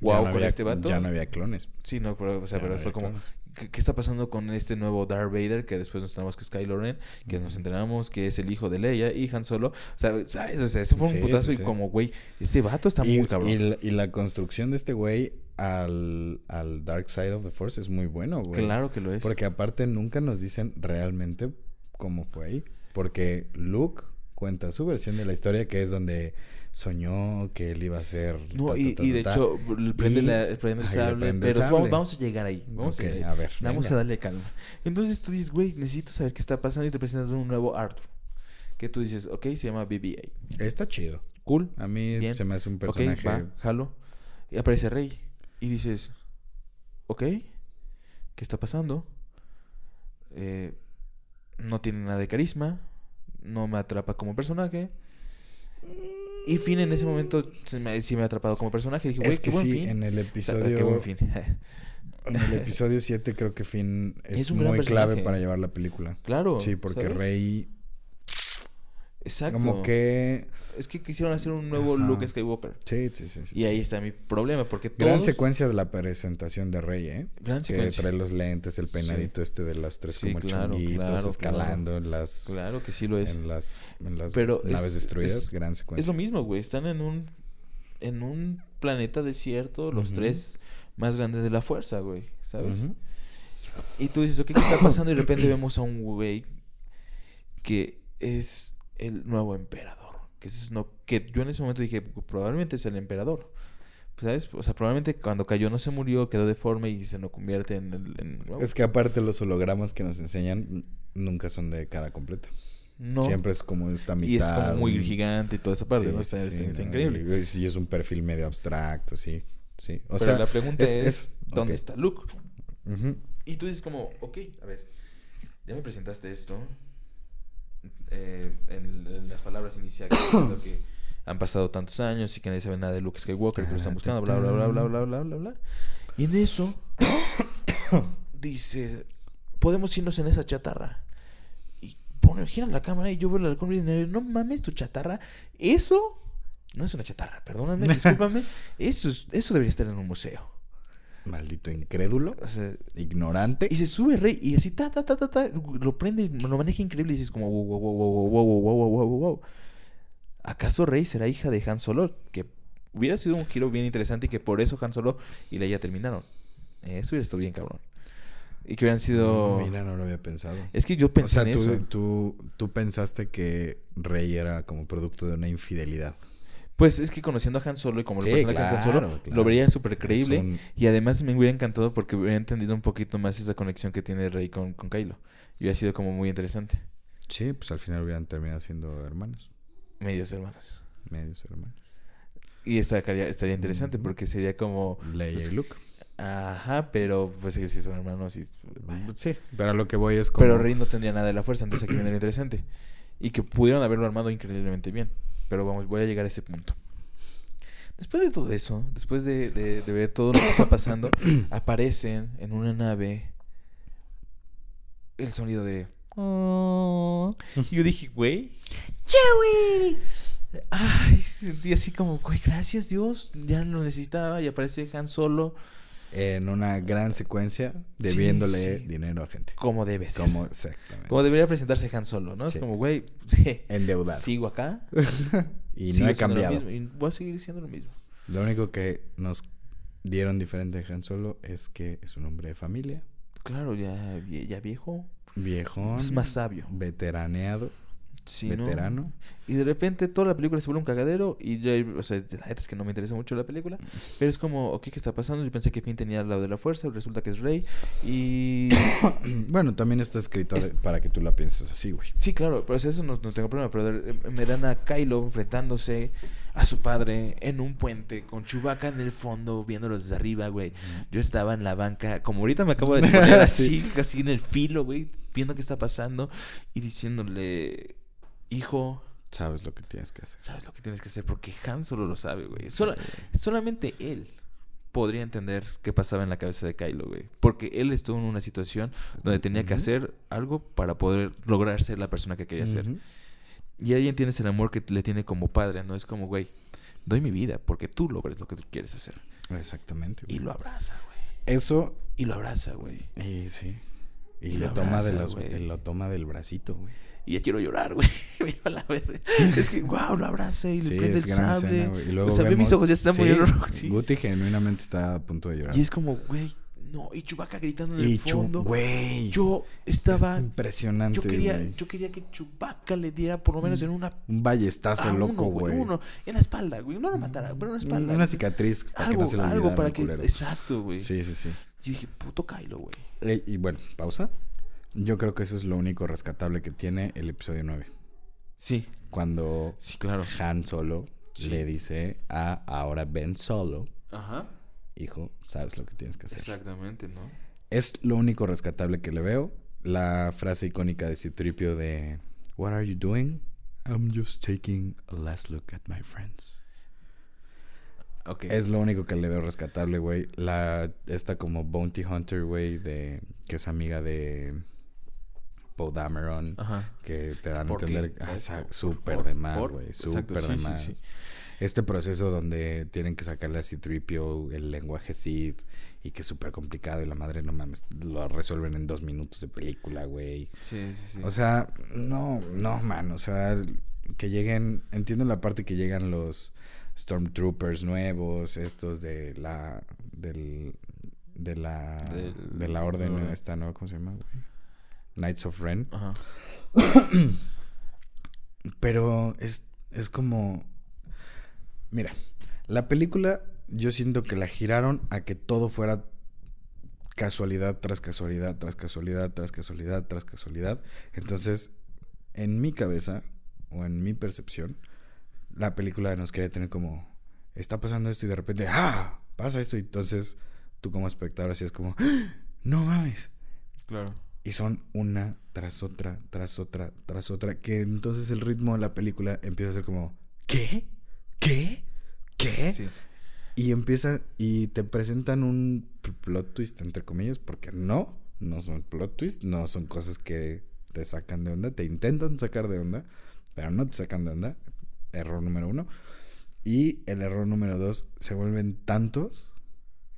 Wow, no con había- este vato. Ya no había clones. Sí, no, pero, o sea, pero no fue como. ¿qué, qué está pasando con este nuevo Darth Vader? Que después nos enteramos que es Kylo Ren, que nos Ujú. enteramos que es el hijo de Leia y Han Solo. O sea, ¿sabes? O sea, eso fue un Sí, putazo sí, y sí. como, güey, este vato está y, muy cabrón. y la, y la construcción de este güey al, al Dark Side of the Force es muy bueno, güey. Claro que lo es. Porque aparte nunca nos dicen realmente cómo fue ahí. Porque Luke cuenta su versión de la historia que es donde soñó que él iba a ser... No, ta, y, ta, y ta, de hecho, prende, Y- la, prende el sable, prende el pero sable. Vamos, vamos a llegar ahí. Vamos a, ver, Vamos venga. a darle calma. Entonces tú dices, güey, necesito saber qué está pasando y te presentan un nuevo Arthur. Que tú dices, ok, se llama BB-8. Está chido. Cool. A mí Bien. se me hace un personaje... va, jalo. Y aparece Rey. Y dices, ok, ¿qué está pasando? Eh, no tiene nada de carisma. No me atrapa como personaje. Y Finn en ese momento se me, sí me ha atrapado como personaje. Dije, es qué que buen sí, en el O sea, episodio... qué buen Finn. En el episodio 7 creo que Finn es, Es un muy clave para llevar la película. claro. Sí, porque ¿sabes? Rey Exacto. como que... Es que quisieron hacer un nuevo Ajá. Luke Skywalker. Sí, sí, sí. sí, Y ahí está mi problema. Porque Gran secuencia de la presentación de Rey, ¿eh? Gran Que secuencia. trae los lentes, el Sí. peinadito este de las tres Sí, como claro, chonguitos, claro, escalando en las... Claro que sí lo es. En las, en las Pero naves es- destruidas, es- gran secuencia. Es lo mismo, güey. Están en un en un planeta desierto, los tres más grandes de la fuerza, güey. ¿Sabes? Y tú dices, ok, ¿qué está pasando? Y de repente vemos a un güey que es el nuevo emperador. Que, es no, que yo en ese momento dije, probablemente es el emperador. Pues, ¿Sabes? O sea, probablemente cuando cayó no se murió, quedó deforme y se no convierte en el... en- Es que aparte los hologramas que nos enseñan nunca son de cara completa. no. Siempre es como esta mitad. y es como muy gigante y toda esa parte, Sí, ¿no? Está, sí, está- está no, increíble. Y, es un perfil medio abstracto, sí. Sí. O Pero sea, la pregunta es- es, es- ¿dónde está Luke? Y tú dices como, ok, a ver, ya me presentaste esto. Eh, en, en las palabras iniciales diciendo que han pasado tantos años y que nadie sabe nada de Luke Skywalker, que lo están buscando, bla, bla, bla, bla, bla, bla, bla, bla. Y en eso dice, podemos irnos en esa chatarra. Y pone, gira la cámara y yo veo el halcón milenario, no mames, tu chatarra, eso no es una chatarra, perdóname, discúlpame, eso, es- eso debería estar en un museo. Maldito incrédulo, O sea, ignorante. y se sube Rey y así, ta, ta, ta, ta, ta, lo prende y lo maneja increíble y dices como, wow, wow, wow, wow, wow, wow, wow, wow, wow, wow. ¿Acaso Rey será hija de Han Solo? Que hubiera sido un giro bien interesante y que por eso Han Solo y Leia terminaron. Eso hubiera estado bien cabrón. Y que hubieran sido... Mira, no lo había pensado. Es que yo O pensé sea, en tú, eso. tú, tú pensaste que Rey era como producto de una infidelidad. Pues es que conociendo a Han Solo y como Sí, el personaje de Han Solo, claro, claro. lo vería súper creíble. un- Y además me hubiera encantado porque hubiera entendido un poquito más esa conexión que tiene Rey con, con Kylo. Y hubiera sido como muy interesante. Sí, pues al final hubieran terminado siendo hermanos. Medios hermanos. Medios hermanos. Y estaría, estaría interesante porque sería como... Leia pues, y Luke. Ajá, pero pues ellos sí son hermanos y... Sí, pero lo que voy es como... Pero Rey no tendría nada de la fuerza, entonces aquí lo interesante. Y que pudieron haberlo armado increíblemente bien. Pero vamos, voy a llegar a ese punto. Después de todo eso, después de, de- de ver todo lo que está pasando, aparecen en una nave el sonido de... Y yo dije, güey. ¡Chewie! Ay, sentí así como, güey, gracias Dios, ya lo necesitaba. Y aparece Han Solo En una gran secuencia, debiéndole sí. dinero a gente. como debe ser. Como, exactamente. Como debería presentarse Han Solo, ¿no? Sí. Es como, güey, Endeudado. sigo acá. y sigo no he lo cambiado. mismo, y voy a seguir siendo lo mismo. Lo único que nos dieron diferente de Han Solo es que es un hombre de familia. Claro, ya, ya viejo. Viejón. Es más sabio. Veteraneado. Sí, ¿no? veterano. Y de repente toda la película se vuelve un cagadero y ya, o sea, la neta es que no me interesa mucho la película, pero es como, ok, ¿qué está pasando? Yo pensé que Finn tenía el lado de la fuerza, resulta que es Rey y... Bueno, también está escrito de- Es- para que tú la pienses así, güey. Sí, claro, pero o sea, eso no, no tengo problema, pero me dan a Kylo enfrentándose a su padre en un puente con Chewbacca en el fondo viéndolos desde arriba, güey. Yo estaba en la banca, como ahorita me acabo de poner así, Sí. casi en el filo, güey, viendo qué está pasando y diciéndole, hijo, Sabes lo que tienes que hacer. sabes lo que tienes que hacer porque Han solo lo sabe, güey. Sola- solamente él podría entender qué pasaba en la cabeza de Kylo, güey. Porque él estuvo en una situación donde tenía que hacer algo para poder lograr ser la persona que quería ser. Y ahí entiendes el amor que le tiene como padre, ¿no? Es como, güey, doy mi vida porque tú logres lo que tú quieres hacer. Exactamente. Y güey. lo abraza, güey. Eso, Y lo abraza, güey. y sí. Y, Y lo toma de güey. lo toma del bracito, güey. Y ya quiero llorar, güey. Es que, wow, lo abraza y le Sí, prende es el sable. escena, güey. Y luego o sea, ve mis vemos- ojos ya están sí, poniendo rojos. Sí, Guti genuinamente está a punto de llorar. Y es como, güey, no. Y Chewbacca gritando en Y el fondo. güey. Yo Es estaba. impresionante, Yo quería, yo quería que Chewbacca le diera por lo menos en una. Un ballestazo uno, loco, güey. Uno, en la espalda, güey. No lo matara, pero en la espalda. Una cicatriz para Algo, que no se le algo para que. Exacto, güey. Sí, sí, sí. Yo dije, puto Kylo, güey. Eh, Y bueno, pausa. Yo creo que eso es lo único rescatable que tiene el episodio 9. Sí, Cuando sí, claro. Han Solo Sí. le dice a ahora Ben Solo, Ajá. hijo, sabes lo que tienes que hacer. Exactamente, ¿no? Es lo único rescatable que le veo. La frase icónica de Citripio de What are you doing? I'm just taking a last look at my friends. Ok. Es lo único que le veo rescatable, güey. La esta como Bounty Hunter, güey, de que es amiga de Poe Dameron, Ajá. que te dan a entender súper de más, güey, súper de sí, sí, más. sí. Este proceso donde tienen que sacarle a Citripio el lenguaje Sith y que es súper complicado y la madre no mames, lo resuelven en dos minutos de película, güey. Sí, sí, sí. O sea, no, no, man, o sea, que lleguen, entiendo la parte que llegan los Stormtroopers nuevos, estos de la, del, de la, Del- de la orden Orden. esta, ¿no? ¿Cómo se llama? güey? Knights of Ren. Ajá. Pero es, es como... Mira, la película yo siento que la giraron a que todo fuera casualidad tras casualidad, tras casualidad, tras casualidad, tras casualidad. Entonces, en mi cabeza o en mi percepción, la película nos quería tener como, está pasando esto y de repente, ¡ah! Pasa esto y entonces tú como espectador así es como, ¡Ah! no mames. Claro. Y son una tras otra, tras otra, tras otra. Que entonces el ritmo de la película empieza a ser como, ¿qué? ¿Qué? ¿Qué? Sí. Y empiezan y te presentan un pl- plot twist, entre comillas, porque no, no son plot twist, no son cosas que te sacan de onda, te intentan sacar de onda, pero no te sacan de onda. Error número uno. Y el error número dos, se vuelven tantos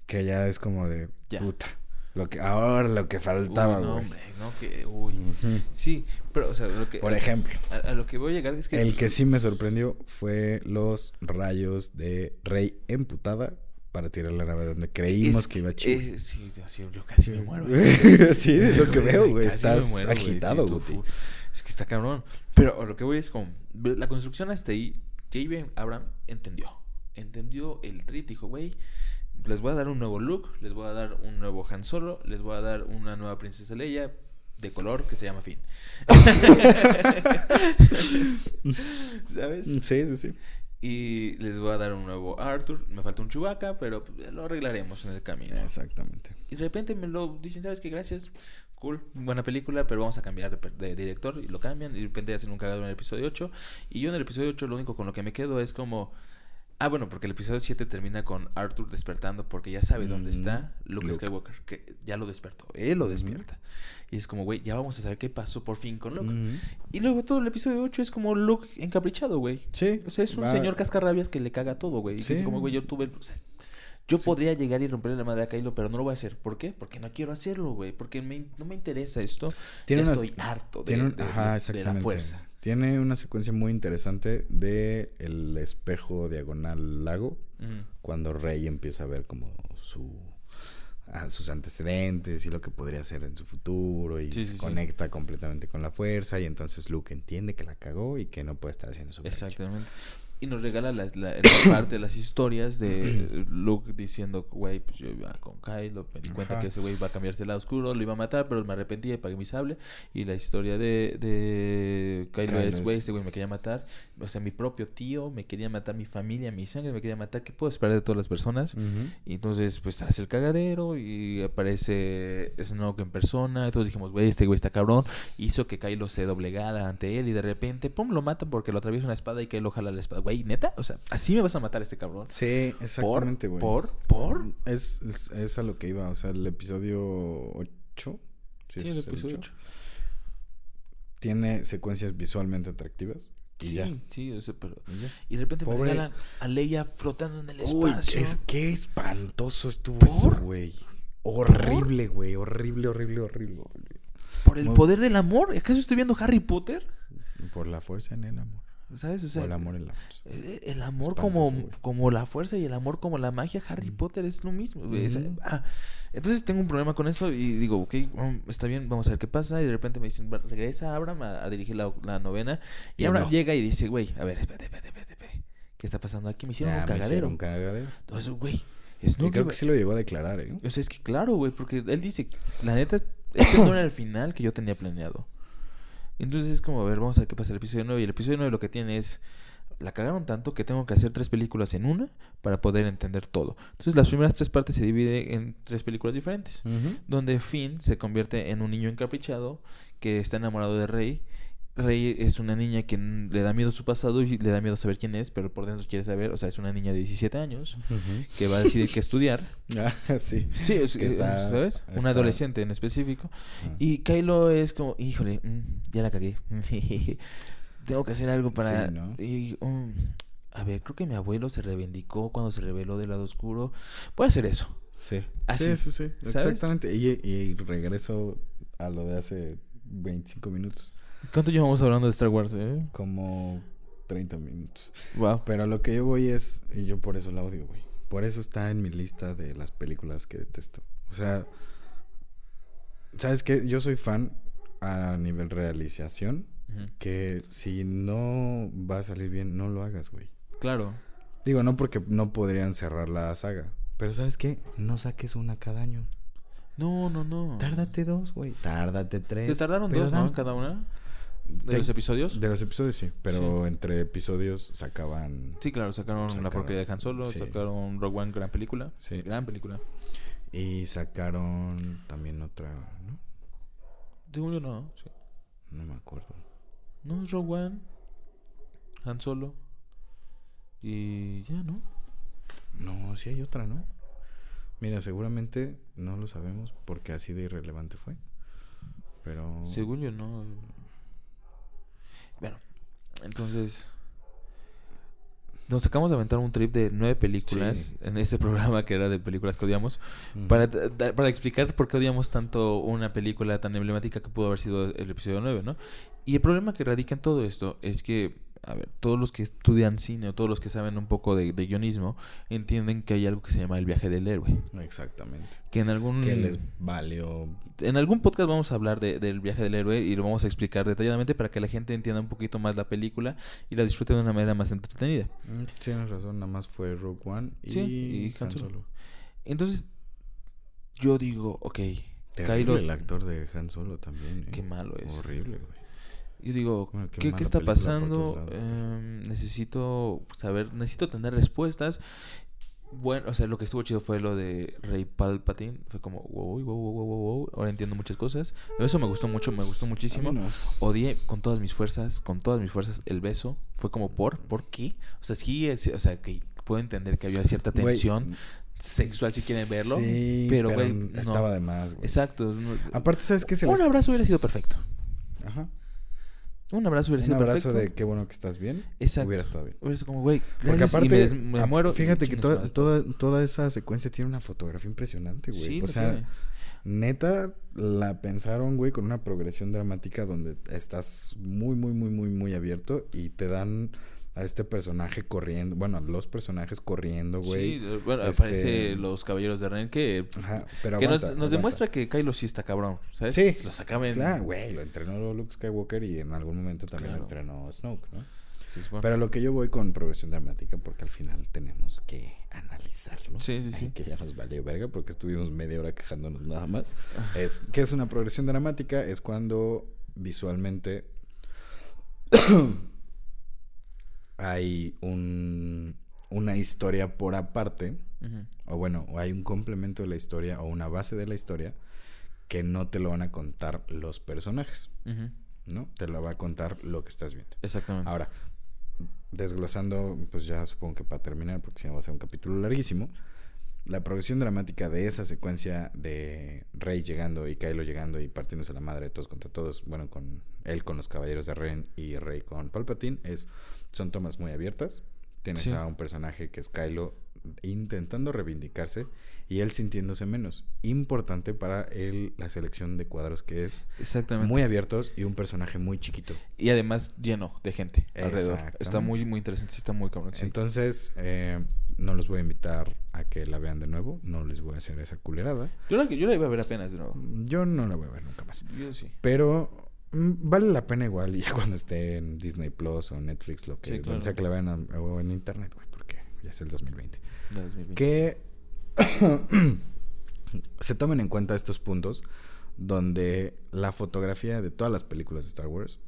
que ya es como de Ya. puta. Lo que, ahora lo que faltaba, Uy, güey. no, hombre, no, que, uy. Sí, pero, o sea, lo que, Por ejemplo, a, a lo que voy a llegar es que... el que sí me sorprendió fue los rayos de Rey emputada para tirar la nave donde creímos es que iba chido. es- sí, yo, sí, yo casi me muero. sí, es lo que veo, güey. Estás muero, güey, agitado, sí, tú- Es que está cabrón. Pero a lo que voy es como... La construcción hasta ahí, J.B. Abraham entendió. Entendió el trip. Dijo, güey, les voy a dar un nuevo look. Les voy a dar un nuevo Han Solo. Les voy a dar una nueva Princesa Leia de color que se llama Finn. ¿Sabes? Sí, sí, sí. Y les voy a dar un nuevo Arthur. Me falta un Chewbacca, pero lo arreglaremos en el camino. Exactamente. Y de repente me lo dicen, ¿sabes qué? Gracias. Cool, buena película, pero vamos a cambiar de director. Y lo cambian. Y de repente hacen un cagado en el episodio 8. Y yo en el episodio 8 lo único con lo que me quedo es como... Ah, bueno, porque el episodio 7 termina con Arthur despertando porque ya sabe dónde Ujú. está Luke, Luke. Skywalker. Que ya lo despertó. Él lo despierta. Y es como, güey, ya vamos a saber qué pasó por fin con Luke. Y luego todo el episodio 8 es como Luke encaprichado, güey. Sí. O sea, es un va- señor cascarrabias que le caga todo, güey. Y Sí. dice como, güey, yo tuve... o sea, yo Sí. podría llegar y romperle la madre a Kylo, pero no lo voy a hacer. ¿Por qué? Porque no quiero hacerlo, güey. Porque me- no me interesa esto. Tiene ya unas- estoy harto de, Tiene un- de- ajá, de- la fuerza. Tiene una secuencia muy interesante de el espejo diagonal lago Mm. cuando Rey empieza a ver como su a sus antecedentes y lo que podría hacer en su futuro y Sí, se sí, sí. conecta completamente con la fuerza y entonces Luke entiende que la cagó y que no puede estar haciendo su. Exactamente. Y nos regala la, la- la parte de las historias de Luke diciendo, güey, pues yo iba con Kylo, me di cuenta Ajá. que ese güey iba a cambiarse el lado oscuro, lo iba a matar, pero me arrepentí y pagué mi sable. Y la historia de, de Kylo, Kylo es, güey, es- ese güey me quería matar. O sea, mi propio tío me quería matar, mi familia, mi sangre me quería matar. ¿Qué puedo esperar de todas las personas? Y entonces, pues hace el cagadero y aparece Snoke en persona. Y todos dijimos, güey, este güey está cabrón. Hizo que Kylo se doblegara ante él y de repente, pum, lo matan porque lo atraviesa una espada y Kylo jala la espada. Güey, neta, o sea, así me vas a matar a este cabrón. Sí, exactamente, güey. ¿Por? ¿Por? Es, es, es a lo que iba, o sea, el episodio 8. Sí, el episodio ocho. Tiene secuencias visualmente atractivas. Y Sí, ya. sí, o sea, pero... y de repente me regalan a Leia flotando en el Uy, espacio. es- qué espantoso estuvo ¿Por? eso, güey. Horrible, güey. Horrible, horrible, horrible, horrible. Por el poder del amor. ¿Acaso estoy viendo Harry Potter? Por la fuerza en el amor. ¿Sabes? O sea, Por el amor en la fuerza. Eh, El amor como, güey. como la fuerza y el amor como la magia, Harry Mm. Potter es lo mismo. güey, es- ah, entonces tengo un problema con eso y digo, ok, um, está bien, vamos a ver qué pasa. Y de repente me dicen, "Va- regresa Abraham a, a dirigir la, la novena. Y Y Abraham no. llega y dice, güey, a ver, espérate, espérate, espérate, espérate. ¿Qué está pasando aquí? Me hicieron Ya, un me cagadero. hicieron cagadero. Entonces, güey, Y Snoke creo iba- que sí lo llegó a declarar, ¿eh? o sea, es que claro, güey, porque él dice, la neta, este no era el final que yo tenía planeado. Entonces es como, a ver, vamos a ver qué pasa el episodio 9. Y el episodio 9 lo que tiene es, la cagaron tanto que tengo que hacer tres películas en una para poder entender todo. Entonces las primeras tres partes se dividen en tres películas diferentes. Donde Finn se convierte en un niño encaprichado que está enamorado de Rey. Rey es una niña que le da miedo su pasado y le da miedo saber quién es, pero por dentro quiere saber, o sea, es una niña de 17 años que va a decidir qué estudiar. Ah, sí. Sí, es, Que eh, está- ¿sabes? Un adolescente en específico. Ah. Y Kylo es como, híjole, mm, ya la cagué. Tengo que hacer algo para... Sí, ¿no? y, um, a ver, creo que mi abuelo se reivindicó cuando se reveló del lado oscuro. A hacer eso. Sí. Así, sí, sí, sí. ¿sabes? Exactamente. Y, y regreso a lo de hace 25 minutos. ¿Cuánto llevamos hablando de Star Wars, eh? Como 30 minutos. Wow. Pero lo que yo voy es, y yo por eso la odio, güey. Por eso está en mi lista de las películas que detesto. O sea, ¿sabes qué? Yo soy fan a nivel realización. Que si no va a salir bien, no lo hagas, güey. Claro. Digo, no porque no podrían cerrar la saga. Pero ¿sabes qué? No saques una cada año. No, no, no. Tárdate dos, güey. Tárdate tres. Se tardaron dos, ¿no? dan- cada una. ¿De de- los episodios? De los episodios, sí. Pero entre episodios sacaban... Sí, claro, sacaron, La porquería de Han Solo, sí. sacaron Rogue One, gran película. Sí. Gran película. Y sacaron también otra, ¿no? Según yo no. sí. No me acuerdo. No, es Rogue One, Han Solo. Y ya, ¿no? No, sí hay otra, ¿no? Mira, seguramente no lo sabemos porque así de irrelevante fue. Pero... Según yo, no. Bueno, entonces. Nos acabamos de aventar un trip de nueve películas Sí. en este programa que era de películas que odiamos. Para, para explicar por qué odiamos tanto una película tan emblemática que pudo haber sido el episodio 9, ¿no? Y el problema que radica en todo esto es que, a ver, todos los que estudian cine o todos los que saben un poco de, de guionismo entienden que hay algo que se llama el viaje del héroe. Exactamente. Que en algún, Que les valió... en algún podcast vamos a hablar de- del viaje del héroe y lo vamos a explicar detalladamente para que la gente entienda un poquito más la película y la disfrute de una manera más entretenida. Mm, Tienes razón, nada más fue Rogue One y, Sí, y Han Han Solo. Entonces, yo digo, ok, Terrible Kylo... el actor de Han Solo también, ¿eh? Qué malo es. Horrible, güey. Yo digo, Bueno, qué ¿qué, está pasando? lados. Em, necesito saber, necesito tener respuestas. Bueno, o sea, lo que estuvo chido fue lo de Rey Palpatine. Fue como, wow, wow, wow, wow, wow. Ahora entiendo muchas cosas. Eso me gustó mucho, me gustó muchísimo. No. Odié con todas mis fuerzas, con todas mis fuerzas, el beso. Fue como, ¿por? ¿Por qué? O sea, sí, o sea, que puedo entender que había cierta tensión sexual si quieren verlo. Sí, pero, güey, no. estaba de más, güey. Exacto. Aparte, ¿sabes qué se un les... abrazo hubiera sido perfecto. Ajá. Un abrazo hubiera Un abrazo perfecto. de qué bueno que estás bien. Exacto. Hubiera estado bien. Hubiera sido como, güey, Porque gracias, aparte, y me, me muero. fíjate que toda, toda, toda esa secuencia tiene una fotografía impresionante, güey. Sí, o sea, tiene. neta, la pensaron, güey, con una progresión dramática donde estás muy, muy, muy, muy, muy abierto y te dan a este personaje corriendo, bueno, a los personajes corriendo, güey. Sí, eh, bueno, Este- aparece los caballeros de Ren que, Ajá, pero que nos, aguanta, nos aguanta. demuestra que Kylo sí está cabrón, ¿sabes? Sí. Los acaba en... Claro, güey, lo entrenó Luke Skywalker y en algún momento también lo entrenó Snoke, ¿no? Sí, bueno. Pero a lo que yo voy con progresión dramática, porque al final tenemos que analizarlo. Sí, sí, sí. Ay, Que ya nos valió verga porque estuvimos media hora quejándonos nada más. Es que es una progresión dramática, es cuando visualmente hay un, una historia por aparte, o bueno, o hay un complemento de la historia o una base de la historia que no te lo van a contar los personajes. ¿no? Te lo va a contar lo que estás viendo. Exactamente. Ahora, desglosando, pues ya supongo que para terminar, porque si no va a ser un capítulo larguísimo, la progresión dramática de esa secuencia de Rey llegando y Kylo llegando y partiéndose la madre de todos contra todos, bueno, con él con los caballeros de Ren y Rey con Palpatine, es, son tomas muy abiertas. Tienes Sí. a un personaje que es Kylo intentando reivindicarse y él sintiéndose menos. Importante para él la selección de cuadros que es Exactamente. muy abiertos y un personaje muy chiquito. Y además lleno de gente alrededor. Está muy, muy interesante. Está muy cabrón. sí. Entonces, eh, no los voy a invitar a que la vean de nuevo. No les voy a hacer esa culerada. yo, la, yo la iba a ver apenas de nuevo. Yo no la voy a ver nunca más. Yo sí. Pero vale la pena igual ya cuando esté en Disney Plus o Netflix, lo que, Sí, donde claro. sea que la vean a- o en internet, güey, porque ya es el 2020. de 2020. Que se tomen en cuenta estos puntos donde la fotografía de todas las películas de Star Wars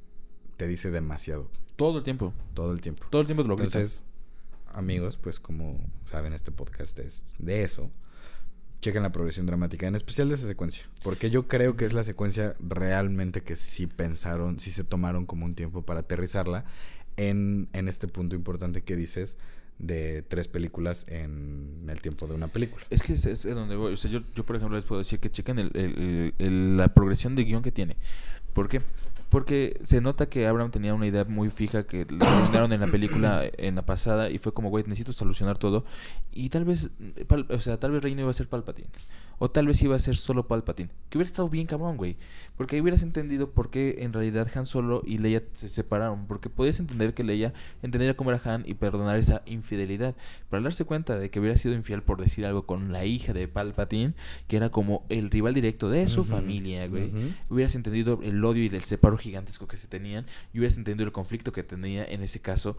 te dice demasiado Todo el tiempo. todo el tiempo. Todo el tiempo te lo. Entonces, amigos, pues como saben, este podcast es de eso. Chequen la progresión dramática, en especial de esa secuencia. Porque yo creo que es la secuencia realmente que sí pensaron, sí se tomaron como un tiempo para aterrizarla en, en este punto importante que dices de tres películas en el tiempo de una película. Es que es, es donde voy. O sea, yo, yo, por ejemplo, les puedo decir que chequen el- el- la progresión de guion que tiene. ¿Por qué? Porque se nota que Abraham tenía una idea muy fija que le terminaron en la película en la pasada y fue como, güey, necesito solucionar todo. Y tal vez, o sea, tal vez Reino iba a ser Palpatine. O tal vez iba a ser solo Palpatine. Que hubiera estado bien cabrón, güey. Porque ahí hubieras entendido por qué en realidad Han Solo y Leia se separaron. Porque podías entender que Leia entendiera cómo era Han y perdonar esa infidelidad. Pero al darse cuenta de que hubiera sido infiel por decir algo con la hija de Palpatine, que era como el rival directo de su familia, güey. Hubieras entendido el odio y el separo gigantesco que se tenían. Y hubieras entendido el conflicto que tenía en ese caso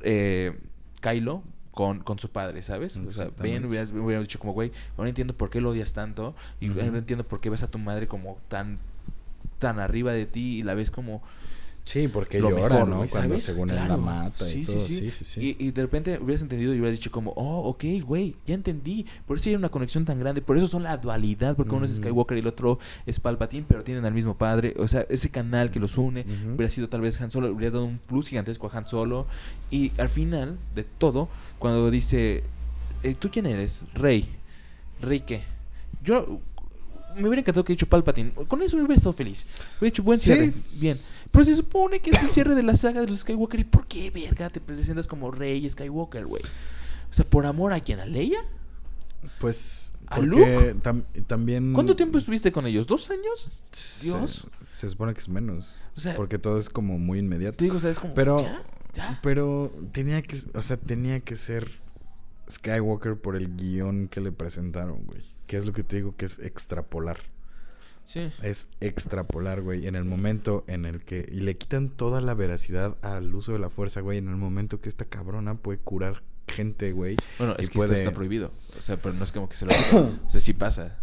eh, Kylo con, con su padre, ¿sabes? O sea, bien, hubieras, hubieras dicho como, güey, ahora entiendo por qué lo odias tanto. Y Ujú. ahora entiendo por qué ves a tu madre como tan, tan arriba de ti y la ves como Sí, porque lo llora, mejor, ¿no? Cuando según él la Claro. mata y Sí, todo. sí. Sí, sí, sí. Y, y de repente hubieras entendido y hubieras dicho como, oh, ok, güey, ya entendí. Por eso hay una conexión tan grande. Por eso son la dualidad. Porque uno es. Skywalker y el otro es Palpatine, pero tienen al mismo padre. O sea, ese canal que los une hubiera sido tal vez Han Solo. Hubiera dado un plus gigantesco a Han Solo. Y al final de todo, cuando dice, eh, ¿tú quién eres? Rey. ¿Rey qué? Yo... Me hubiera encantado que haya dicho Palpatine. Con eso hubiera estado feliz. Hubiera hecho buen Sí. cierre. Bien. Pero se supone que es el cierre de la saga de los Skywalker. ¿Y por qué, verga, te presentas como Rey Skywalker, güey? O sea, ¿por amor a quién? ¿A Leia? Pues. ¿A Luke? tam- también. ¿Cuánto tiempo estuviste con ellos? ¿Dos años? se- Dios. Se, supone que es menos. O sea, Porque todo es como muy inmediato. te digo, o sea, es como. Pero- ¿Ya? ¿Ya? Pero tenía que, o sea, tenía que ser Skywalker por el guion que le presentaron, güey. Que es lo que te digo que es extrapolar. Sí. Es extrapolar, güey. En el momento en el que... Y le quitan toda la veracidad al uso de la fuerza, güey. En el momento que esta cabrona puede curar gente, güey. Bueno, es que esto está prohibido. O sea, pero no es como que se lo O sea, sí pasa.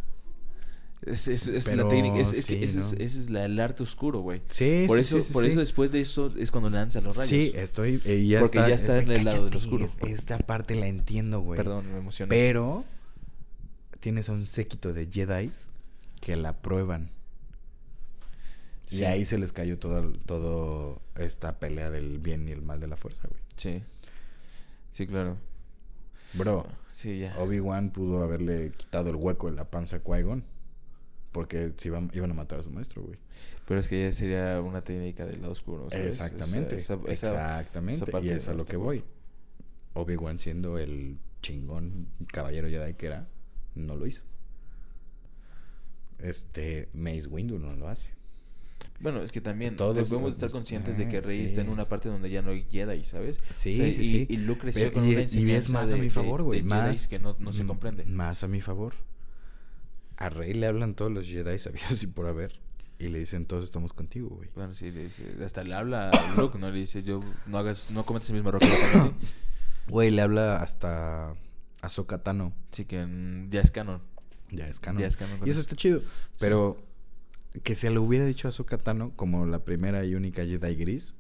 Es, es, es la técnica. Es, sí, que ese es, ¿no? es la- el arte oscuro, güey. Sí, Por sí, eso, sí, por eso después de eso es cuando lanza los rayos. Sí, estoy... eh, ya Porque está, ya está eh, en el lado del oscuro. es- Esta parte la entiendo, güey. Perdón, me emocioné. Pero tienes un séquito de Jedi que la prueban. Sí. Y ahí se les cayó todo, todo esta pelea del bien y el mal de la fuerza, güey. Sí. Sí, claro. Bro, Sí, ya. Obi-Wan pudo haberle quitado el hueco en la panza a Qui-Gon. Porque se iban, iban a matar a su maestro, güey. Pero es que ya sería una técnica del lado oscuro. ¿sabes? Exactamente. Esa- esa- esa- exactamente. esa parte y es a lo que voy. Obi-Wan siendo el chingón caballero Jedi que era, no lo hizo. Este, Mace Windu no lo hace. Bueno, es que también Todos debemos los- estar conscientes de que Ah, Rey sí. está en una parte donde ya no hay Jedi, ¿sabes? Sí, O sea, sí, y, sí. y Luke creció Pero- con y- una y ves enseñanza más a mi favor, güey, más- que no, no se comprende. Más a mi favor. A Rey le hablan todos los Jedi sabidos y por haber. Y le dicen, todos estamos contigo, güey. Bueno, sí, le dice, hasta le habla a Luke, ¿no? Le dice, yo, no hagas, no cometas el mismo error que. Güey, le habla hasta a Sokatano. Así que mm, ya es canon. Ya es canon. Ya es canon con Y eso eso. está chido. Pero que se lo hubiera dicho a Sokatano como la primera y única Jedi gris.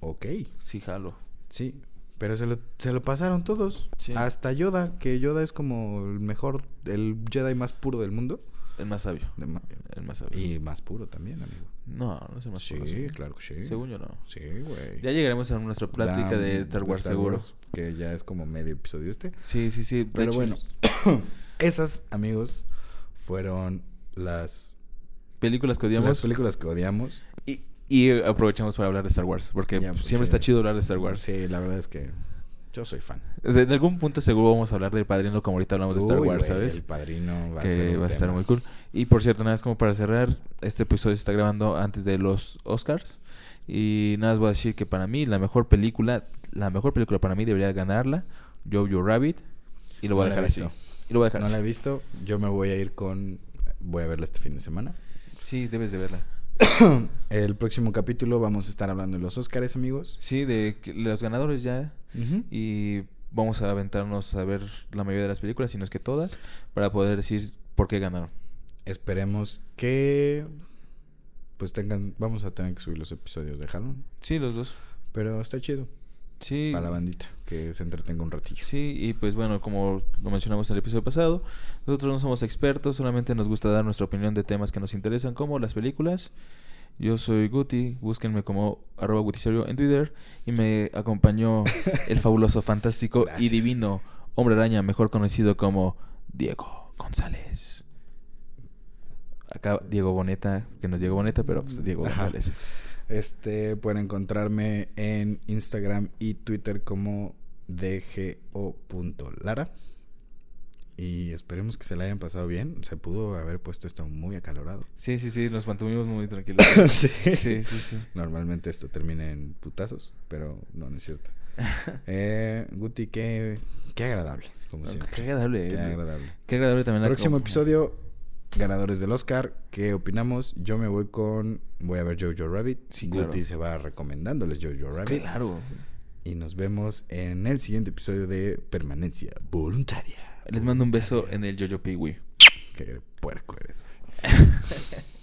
Ok. Sí, jalo. Sí. Pero se lo, se lo pasaron todos. Sí. Hasta Yoda, que Yoda es como el mejor, el Jedi más puro del mundo. El más sabio. Ma- El más sabio. y más puro también, amigo. No, no es el más Sí, puro, según- claro que sí. Según yo no. Sí, güey. Ya llegaremos a nuestra plática La- de Star Wars, seguro. que ya es como medio episodio este. Sí, sí, sí. Pero bueno, esas, amigos, fueron las, Películas que las odiamos. películas que odiamos. Y, y aprovechamos para hablar de Star Wars. Porque Ya, pues, siempre sí. está chido hablar de Star Wars. Sí, la verdad es que yo soy fan. O sea, en algún punto seguro vamos a hablar del padrino como ahorita hablamos de Star Wars, güey, ¿sabes? El padrino va a que ser un va a estar muy cool. Y por cierto, nada más como para cerrar, este episodio se está grabando antes de los Oscars. Y nada más voy a decir que para mí la mejor película, la mejor película para mí debería ganarla, Jojo Rabbit. Y lo voy No a dejar así. Y lo voy a dejar No la he así. visto. Yo me voy a ir con. Voy a verla este fin de semana. Sí, debes de verla. El próximo capítulo vamos a estar hablando de los Oscars, amigos. Sí, de que- los ganadores ya. Y vamos a aventarnos a ver la mayoría de las películas, si no es que todas, para poder decir por qué ganaron. Esperemos que. Pues tengan. Vamos a tener que subir los episodios de Halloween. Sí, los dos. Pero está chido. Sí. Para la bandita. Que se entretenga un ratillo. Sí, y pues bueno, como lo mencionamos en el episodio pasado, nosotros no somos expertos, solamente nos gusta dar nuestra opinión de temas que nos interesan, como las películas. Yo soy Guti, búsquenme como arroba gutiserio en Twitter y me acompañó el fabuloso, fantástico y divino hombre araña, mejor conocido como Diego González. Acá Diego Boneta, que no es Diego Boneta, pero pues Diego Ajá. González. Este, pueden encontrarme en Instagram y Twitter como dgo.lara. Y esperemos que se la hayan pasado bien. Se pudo haber puesto esto muy acalorado. Sí, sí, sí, nos mantuvimos muy tranquilos. Sí. sí, sí, sí. Normalmente esto termina en putazos, pero no, no es cierto. Eh, Guti, qué, qué agradable, como siempre. Qué agradable. Qué agradable. Qué agradable también la Próximo episodio, ganadores del Oscar. ¿Qué opinamos? Yo me voy con. Voy a ver Jojo Rabbit. Sí, Guti claro. se va recomendándoles Jojo Rabbit. Claro. Y nos vemos en el siguiente episodio de Permanencia Voluntaria. Les mando un beso en el Jojo Piwi. Qué puerco eres.